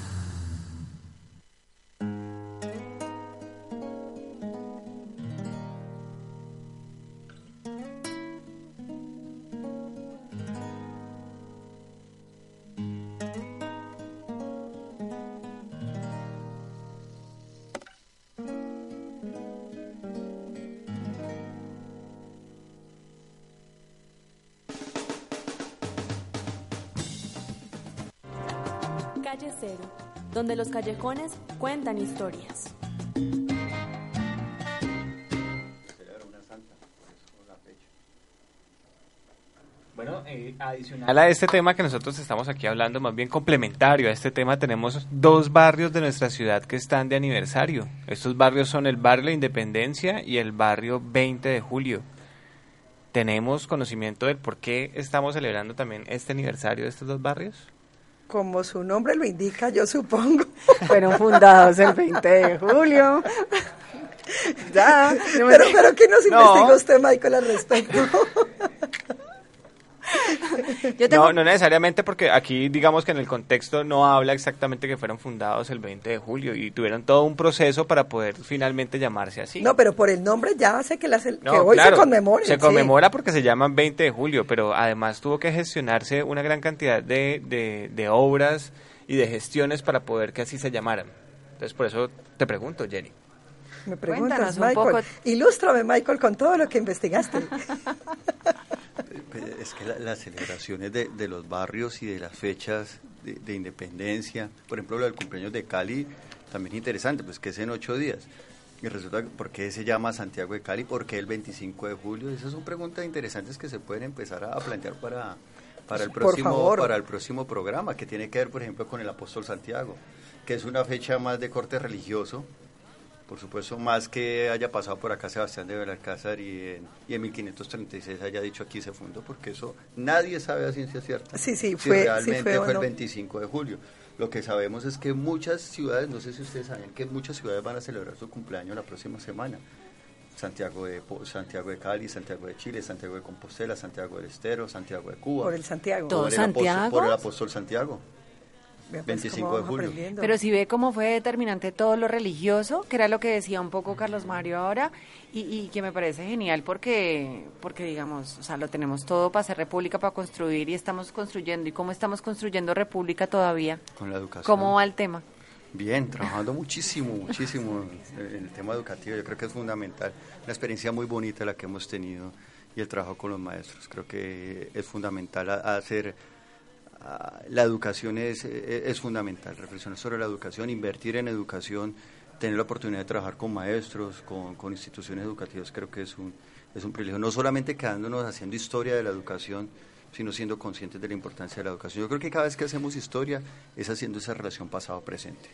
Calle Cero, donde los callejones cuentan historias. Bueno, eh, adicional a este tema que nosotros estamos aquí hablando, más bien complementario a este tema, tenemos dos barrios de nuestra ciudad que están de aniversario. Estos barrios son el barrio La Independencia y el barrio 20 de julio. ¿Tenemos conocimiento del por qué estamos celebrando también este aniversario de estos dos barrios? Como su nombre lo indica, yo supongo. *laughs* Fueron fundados el 20 de julio. ya. Pero, pero ¿qué nos No. investigó usted, Michael, al respecto? No, no necesariamente porque aquí digamos que en el contexto no habla exactamente que fueron fundados el 20 de julio y tuvieron todo un proceso para poder finalmente llamarse así. No, pero por el nombre ya hace que, las, que hoy claro, se conmemore. Se sí. conmemora porque se llaman 20 de julio, pero además tuvo que gestionarse una gran cantidad de, de, de obras y de gestiones para poder que así se llamaran. Entonces por eso te pregunto, Jenny. Me preguntas, Cuéntanos un Michael. poco. Ilústrame, Michael, con todo lo que investigaste. *laughs* Es que la- las celebraciones de, de los barrios y de las fechas de, de independencia, por ejemplo, lo del cumpleaños de Cali, también interesante, pues que es en ocho días. Y resulta, que, ¿por qué se llama Santiago de Cali? ¿Por qué el 25 de julio? Esas son preguntas interesantes que se pueden empezar a, a plantear para, para, el próximo, para el próximo programa, que tiene que ver, por ejemplo, con el apóstol Santiago, que es una fecha más de corte religioso, por supuesto, más que haya pasado por acá Sebastián de Belalcázar y en, y en 1536 haya dicho aquí se fundó, porque eso nadie sabe a ciencia cierta. Sí, sí, si fue- sí realmente fue o fue, no. el 25 de julio. Lo que sabemos es que muchas ciudades, no sé si ustedes saben que muchas ciudades van a celebrar su cumpleaños la próxima semana. Santiago de, Po- Santiago de Cali, Santiago de Chile, Santiago de Compostela, Santiago del Estero, Santiago de Cuba. Por el Santiago. ¿Todo Por el apóstol- Santiago? por el apóstol Santiago. Vea, pues, 25 cómo de julio. Pero si ve cómo fue determinante todo lo religioso, que era lo que decía un poco Carlos Mario ahora, y, y que me parece genial porque, porque digamos, o sea, lo tenemos todo para hacer república, para construir y estamos construyendo. ¿Y cómo estamos construyendo república todavía? Con la educación. ¿Cómo va el tema? Bien, trabajando muchísimo, muchísimo en el tema educativo. Yo creo que es fundamental. Una experiencia muy bonita la que hemos tenido y el trabajo con los maestros. Creo que es fundamental a- hacer. A- La educación es, es es fundamental, reflexionar sobre la educación, invertir en educación, tener la oportunidad de trabajar con maestros, con, con instituciones educativas, creo que es un, es un privilegio. No solamente quedándonos haciendo historia de la educación, sino siendo conscientes de la importancia de la educación. Yo creo que cada vez que hacemos historia es haciendo esa relación pasado-presente.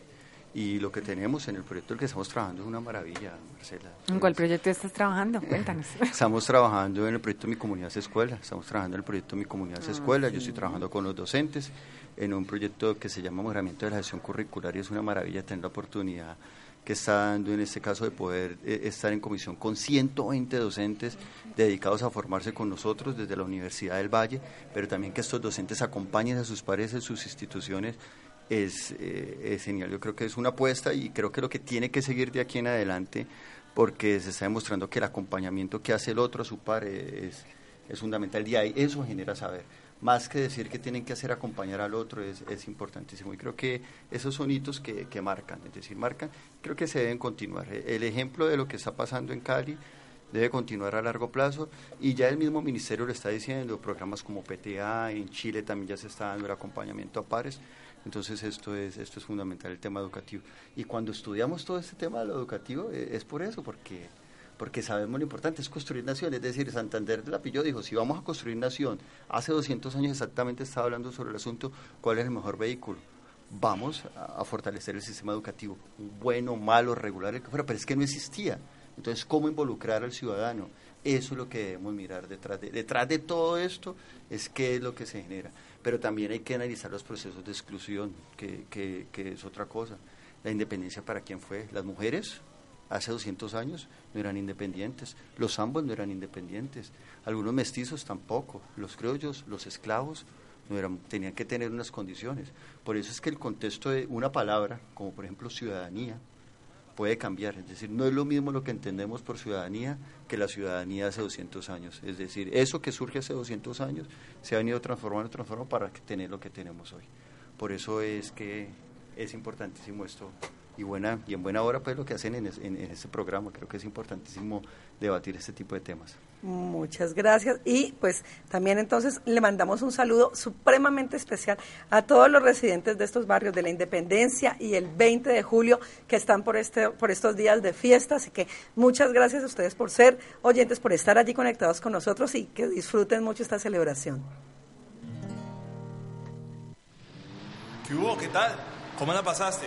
Y lo que tenemos en el proyecto en el que estamos trabajando es una maravilla, Marcela. ¿En cuál proyecto estás trabajando? Cuéntanos. *laughs* Estamos trabajando en el proyecto Mi Comunidad es Escuela, estamos trabajando en el proyecto Mi Comunidad es Ah, Escuela, sí. yo estoy trabajando con los docentes en un proyecto que se llama Mejoramiento de la Gestión Curricular y es una maravilla tener la oportunidad que está dando en este caso de poder eh, estar en comisión con 120 docentes dedicados a formarse con nosotros desde la Universidad del Valle, pero también que estos docentes acompañen a sus pares en sus instituciones es, eh, es genial. Yo creo que es una apuesta y creo que lo que tiene que seguir de aquí en adelante, porque se está demostrando que el acompañamiento que hace el otro a su par es, es fundamental y eso genera saber. Más que decir que tienen que hacer acompañar al otro es, es importantísimo y creo que esos son hitos que, que marcan, es decir, marcan, creo que se deben continuar. El ejemplo de lo que está pasando en Cali debe continuar a largo plazo y ya el mismo ministerio lo está diciendo, programas como PTA, en Chile también ya se está dando el acompañamiento a pares, entonces esto es, esto es fundamental, el tema educativo. Y cuando estudiamos todo este tema de lo educativo eh, es por eso, porque, porque sabemos lo importante es construir nación, es decir, Santander de la Pilló dijo, si vamos a construir nación, hace 200 años exactamente estaba hablando sobre el asunto, ¿cuál es el mejor vehículo? Vamos a, fortalecer el sistema educativo, bueno, malo, regular, el que fuera, pero es que no existía. Entonces, ¿cómo involucrar al ciudadano? Eso es lo que debemos mirar detrás de, detrás de todo esto, es qué es lo que se genera. Pero también hay que analizar los procesos de exclusión, que, que, es otra cosa. La independencia para quién fue. Las mujeres hace 200 años no eran independientes, los ambos no eran independientes, algunos mestizos tampoco, los criollos, los esclavos no eran, tenían que tener unas condiciones. Por eso es que el contexto de una palabra, como por ejemplo ciudadanía, puede cambiar. Es decir, no es lo mismo lo que entendemos por ciudadanía que la ciudadanía hace 200 años. Es decir, eso que surge hace 200 años se ha venido transformando, transformando para tener lo que tenemos hoy. Por eso es que es importantísimo esto y buena y en buena hora pues lo que hacen en, en este programa. Creo que es importantísimo debatir este tipo de temas. Muchas gracias. Y pues también entonces le mandamos un saludo supremamente especial a todos los residentes de estos barrios de la Independencia y el 20 de julio que están por, este, por estos días de fiesta. Así que muchas gracias a ustedes por ser oyentes, por estar allí conectados con nosotros y que disfruten mucho esta celebración. ¿Qué hubo? ¿Qué tal? ¿Cómo la pasaste?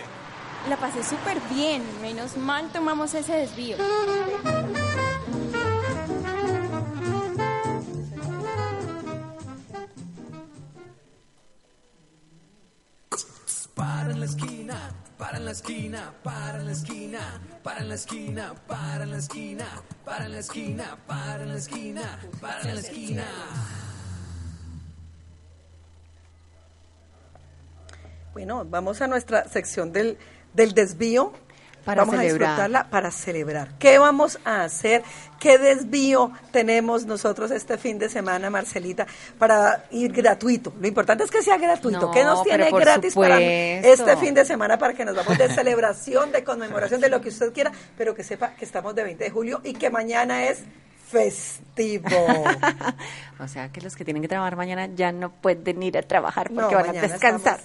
La pasé súper bien, menos mal tomamos ese desvío. Para en la esquina, para en la esquina, para en la esquina, para en la esquina, para en la esquina, para en la esquina, para en la esquina, para en la esquina. Bueno, vamos a nuestra sección del, del desvío. Para vamos celebrar. a disfrutarla para celebrar. ¿Qué vamos a hacer? ¿Qué desvío tenemos nosotros este fin de semana, Marcelita, para ir gratuito? Lo importante es que sea gratuito. No, ¿Qué nos tiene gratis para este fin de semana para que nos vamos de celebración, de conmemoración, de lo que usted quiera, pero que sepa que estamos de 20 de julio y que mañana es festivo. *laughs* O sea que los que tienen que trabajar mañana ya no pueden ir a trabajar porque No, van a descansar.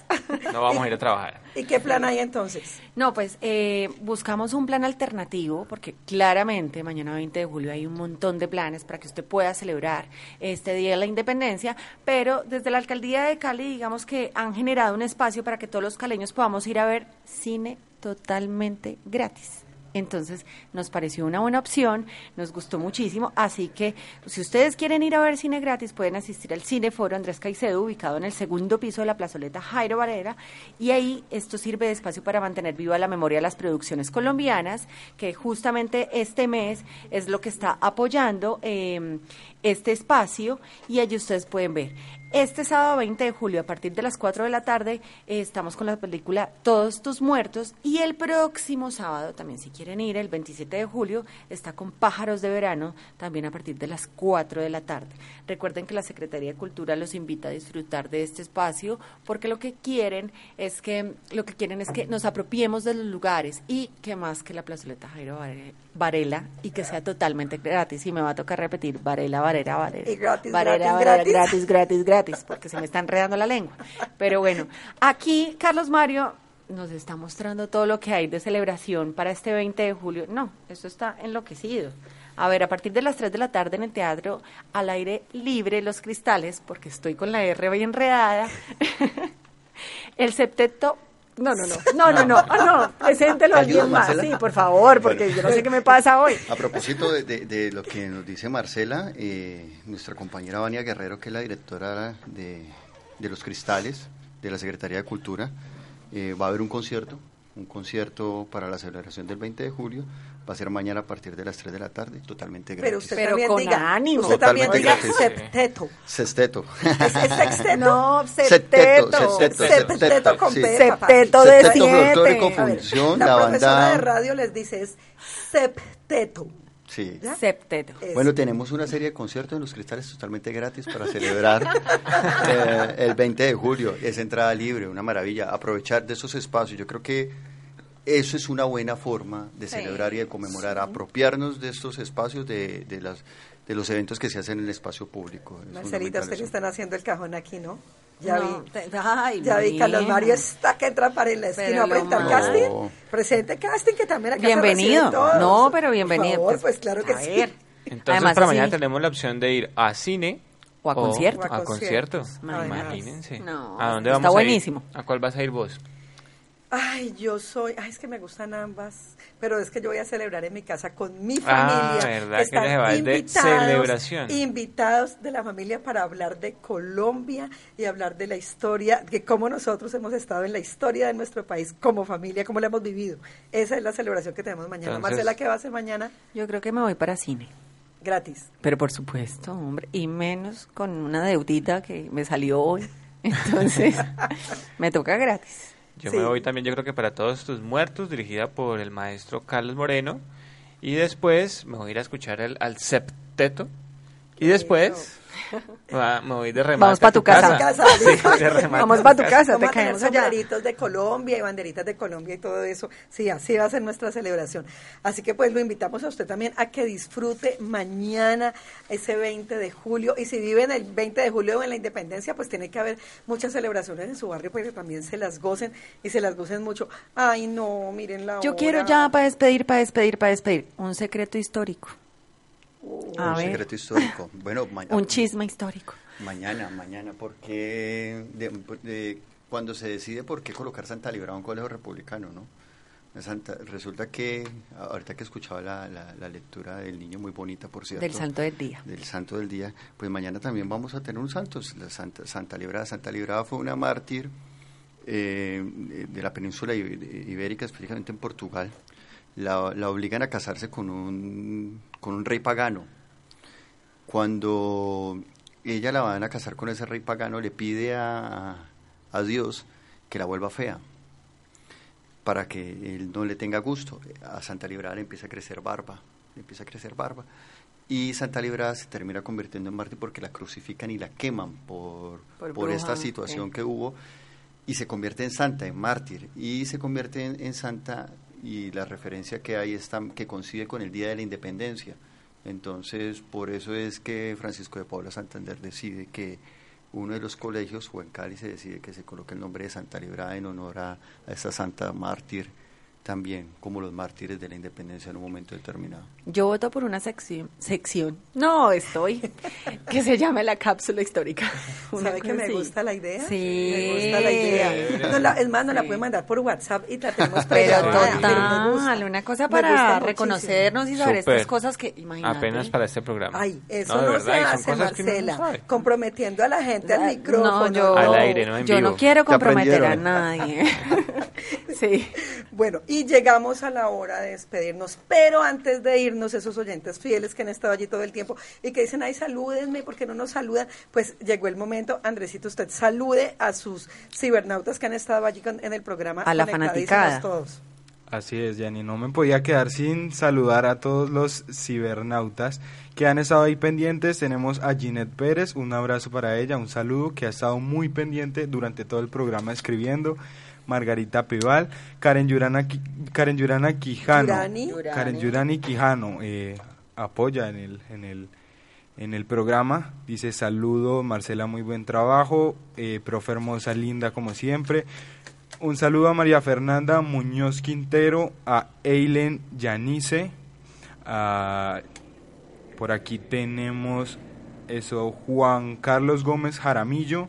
No vamos a ir a trabajar. *laughs* ¿Y qué plan hay entonces? No, pues eh, buscamos un plan alternativo porque claramente mañana 20 de julio hay un montón de planes para que usted pueda celebrar este Día de la Independencia, pero desde la Alcaldía de Cali digamos que han generado un espacio para que todos los caleños podamos ir a ver cine totalmente gratis. Entonces nos pareció una buena opción, nos gustó muchísimo, así que si ustedes quieren ir a ver cine gratis pueden asistir al Cineforo Andrés Caicedo ubicado en el segundo piso de la plazoleta Jairo Varela y ahí esto sirve de espacio para mantener viva la memoria de las producciones colombianas que justamente este mes es lo que está apoyando eh, este espacio y allí ustedes pueden ver. Este sábado 20 de julio, a partir de las 4 de la tarde, eh, estamos con la película Todos tus muertos. Y el próximo sábado, también si quieren ir, el 27 de julio, está con Pájaros de Verano, también a partir de las 4 de la tarde. Recuerden que la Secretaría de Cultura los invita a disfrutar de este espacio, porque lo que quieren es que, lo que quieren es que nos apropiemos de los lugares y que más que la plazoleta Jairo Vare- Varela y que sea totalmente gratis. Y me va a tocar repetir, Varela, Varela, Varela. Y gratis, Varela, gratis, Varela, gratis. gratis, gratis, gratis, porque se me está enredando la lengua. Pero bueno, aquí Carlos Mario nos está mostrando todo lo que hay de celebración para este 20 de julio. No, esto está enloquecido. A ver, a partir de las 3 de la tarde en el teatro, al aire libre, Los Cristales, porque estoy con la R bien enredada, *laughs* el septeto No, no, no, no, no, no, ah, no, preséntelo a ¿Te ayuda, alguien más, Marcela? sí, por favor, porque Bueno. yo no sé qué me pasa hoy. A propósito de, de- de lo que nos dice Marcela, eh, nuestra compañera Vania Guerrero, que es la directora de, de Los Cristales, de la Secretaría de Cultura, eh, va a haber un concierto, un concierto para la celebración del 20 de julio. Va a ser mañana a partir de las 3 de la tarde, totalmente gratis. Pero usted Pero también con diga, ánimo. usted también diga septeto. Sexteto. ¿Es, es sexteto? *laughs* No, Septeto, septeto. septeto, Septeto con sí. Septeto de Septeto. Folclórico A ver, Función, la, la profesora banda... de radio les dice es septeto. Sí. ¿ya? Septeto. Eso. Bueno, tenemos una serie de conciertos en los cristales totalmente gratis para celebrar *laughs* eh, el 20 de julio. Es entrada libre, una maravilla. Aprovechar de esos espacios. Yo creo que eso es una buena forma de celebrar y de conmemorar, apropiarnos de estos espacios, de, de, las, de los eventos que se hacen en el espacio público. Es Marcelita, fundamental usted que eso. están haciendo el cajón aquí, ¿no? Ya No, vi. te- ay, ya vi, Carlos. Mario está que entra para en la Pero esquina a presentar más- casting. No. Presente casting que también acá Bienvenido. todos. No, pero Por bienvenido. favor, pues claro que A sí. ver. Entonces Además, para mañana tenemos la opción de ir a cine O a concierto. A, O a concierto. conciertos. Además. Imagínense. No, ¿A dónde está vamos buenísimo. a ir? ¿A cuál vas a ir vos? Ay, yo soy, ay, es que me gustan ambas, pero es que yo voy a celebrar en mi casa con mi Ah, familia. verdad que Están se va de celebración. Invitados de la familia para hablar de Colombia y hablar de la historia, de cómo nosotros hemos estado en la historia de nuestro país como familia, cómo la hemos vivido. Esa es la celebración que tenemos mañana. Entonces- Marcela, ¿qué va a hacer mañana? Yo creo que me voy para cine. Gratis. Pero por supuesto, hombre, y menos con una deudita que me salió hoy. Entonces, *laughs* me toca gratis. Yo Sí. me voy también, yo creo que para todos tus muertos, dirigida por el maestro Carlos Moreno. Y después me voy a ir a escuchar el, al septeto. Y después *laughs* va- me voy de remate. Vamos pa' a tu casa. Casa, Sí, de Vamos a pa' tu casa, Vamos te caemos allá. sombreritos de Colombia y banderitas de Colombia y todo eso. Sí, así va a ser nuestra celebración. Así que pues lo invitamos a usted también a que disfrute mañana ese 20 de julio. Y si vive en el 20 de julio o en la Independencia, pues tiene que haber muchas celebraciones en su barrio para que también se las gocen y se las gocen mucho. Ay, no, miren la Yo hora. quiero ya para despedir, para despedir, para despedir, un secreto histórico. A un ver, secreto histórico. Bueno, un chisme histórico. Mañana, mañana, porque de- de- cuando se decide por qué colocar Santa Librada en un colegio republicano, ¿no? Santa- resulta que, ahorita que escuchaba la, la- la lectura del niño, muy bonita, por cierto. Del santo del día. Del santo del día, pues mañana también vamos a tener un santo, la Santa, Santa Librada. Santa Librada fue una mártir eh, de la península ibé- ibérica, específicamente en Portugal. La, la obligan a casarse con un, con un rey pagano. Cuando ella la van a casar con ese rey pagano, le pide a, a Dios que la vuelva fea para que él no le tenga gusto. A Santa Librada le empieza a crecer barba, le empieza a crecer barba. Y Santa Librada se termina convirtiendo en mártir porque la crucifican y la queman por, Por por, esta situación que hubo. Y se convierte en santa, en mártir. Y se convierte en, en santa y la referencia que hay está, que coincide con el Día de la Independencia. Entonces, por eso es que Francisco de Paula Santander decide que uno de los colegios, o en Cali se decide que se coloque el nombre de Santa Librada en honor a, a esta santa mártir, también como los mártires de la independencia en un momento determinado. Yo voto por una sección, sección, no estoy, *laughs* que se llame la cápsula histórica. *laughs* Una ¿Sabe que me gusta la idea? Sí. Me gusta la idea. No, la- es más, nos la puede mandar por WhatsApp y la tenemos Pero pregrabada, pero gusta. total, una cosa para muchísimo. reconocernos y saber Súper. estas cosas que, imagínate. Apenas para este programa. Ay, eso no, verdad, se hace, no Marcela, comprometiendo a la gente al micrófono. No, yo, Al aire, no en yo vivo. no quiero comprometer a nadie. *laughs* sí. Bueno, y llegamos a la hora de despedirnos, pero antes de irnos, esos oyentes fieles que han estado allí todo el tiempo y que dicen, ay, salúdenme, ¿por qué no nos saludan? Pues llegó el momento, Andresito, usted salude a sus cibernautas que han estado allí con- en el programa. A la fanaticada. todos. Así es, Yanni. No me podía quedar sin saludar a todos los cibernautas que han estado ahí pendientes. Tenemos a Ginette Pérez, un abrazo para ella, un saludo, que ha estado muy pendiente durante todo el programa escribiendo. Margarita Pival, Karen Yurana, Karen Yurana Quijano. Yurani. Karen Yurani Quijano eh, apoya en el, en el en el programa. Dice saludo, Marcela, muy buen trabajo. Eh, profe hermosa, linda como siempre. Un saludo a María Fernanda Muñoz Quintero, a Eilen Yanice. a- por aquí tenemos eso, Juan Carlos Gómez Jaramillo.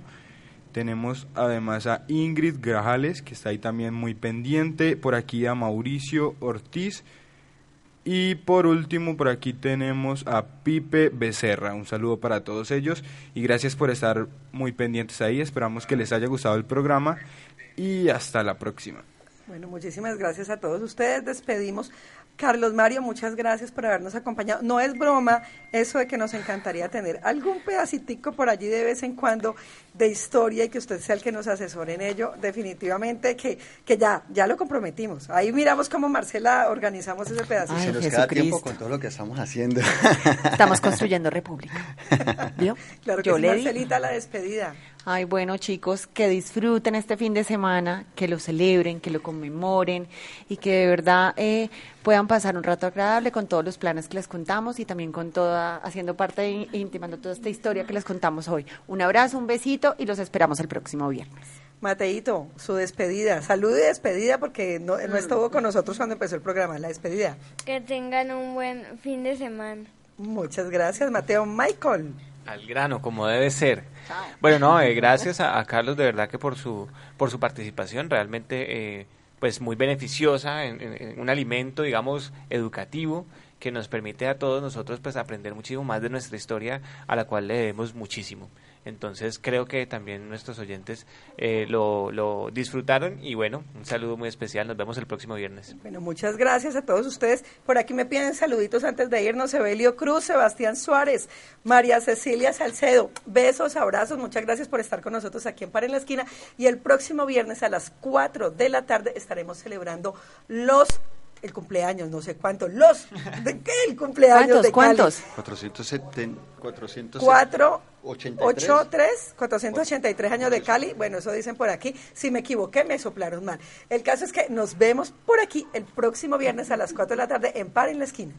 Tenemos además a Ingrid Grajales, que está ahí también muy pendiente. Por aquí a Mauricio Ortiz. Y por último, por aquí tenemos a Pipe Becerra. Un saludo para todos ellos y gracias por estar muy pendientes ahí. Esperamos que les haya gustado el programa y hasta la próxima. Bueno, muchísimas gracias a todos ustedes. Despedimos. Carlos Mario, muchas gracias por habernos acompañado. No es broma eso de que nos encantaría tener algún pedacitico por allí de vez en cuando de historia y que usted sea el que nos asesore en ello. Definitivamente que, que ya, ya lo comprometimos. Ahí miramos cómo Marcela organizamos ese pedacito. Se nos queda tiempo con todo lo que estamos haciendo. Estamos construyendo república. ¿Vio? Claro que Yo sí, le di. Marcelita, la despedida. Ay, bueno, chicos, que disfruten este fin de semana, que lo celebren, que lo conmemoren y que de verdad eh, puedan pasar un rato agradable con todos los planes que les contamos y también con toda, haciendo parte e intimando toda esta historia que les contamos hoy. Un abrazo, un besito y los esperamos el próximo viernes. Mateito, su despedida. Salud y despedida porque no, no estuvo con nosotros cuando empezó el programa. La despedida. Que tengan un buen fin de semana. Muchas gracias, Mateo. Michael. Al grano, como debe ser. Bueno, no, eh, gracias a, a Carlos de verdad que por su por su participación realmente eh, pues muy beneficiosa en, en- en un alimento digamos educativo que nos permite a todos nosotros pues aprender muchísimo más de nuestra historia a la cual le debemos muchísimo. Entonces creo que también nuestros oyentes eh, lo, lo disfrutaron y bueno, un saludo muy especial. Nos vemos el próximo viernes. Bueno, muchas gracias a todos ustedes. Por aquí me piden saluditos antes de irnos. Evelio Cruz, Sebastián Suárez, María Cecilia Salcedo. Besos, abrazos. Muchas gracias por estar con nosotros aquí en Par en la Esquina. Y el próximo viernes a las 4 de la tarde estaremos celebrando los el cumpleaños, no sé cuánto, los de qué el cumpleaños de Cali. 470, 400, 4 83. 83, 483 años de Cali. Bueno, eso dicen por aquí. Si me equivoqué, me soplaron mal. El caso es que nos vemos por aquí el próximo viernes a las 4 de la tarde en Par en la Esquina.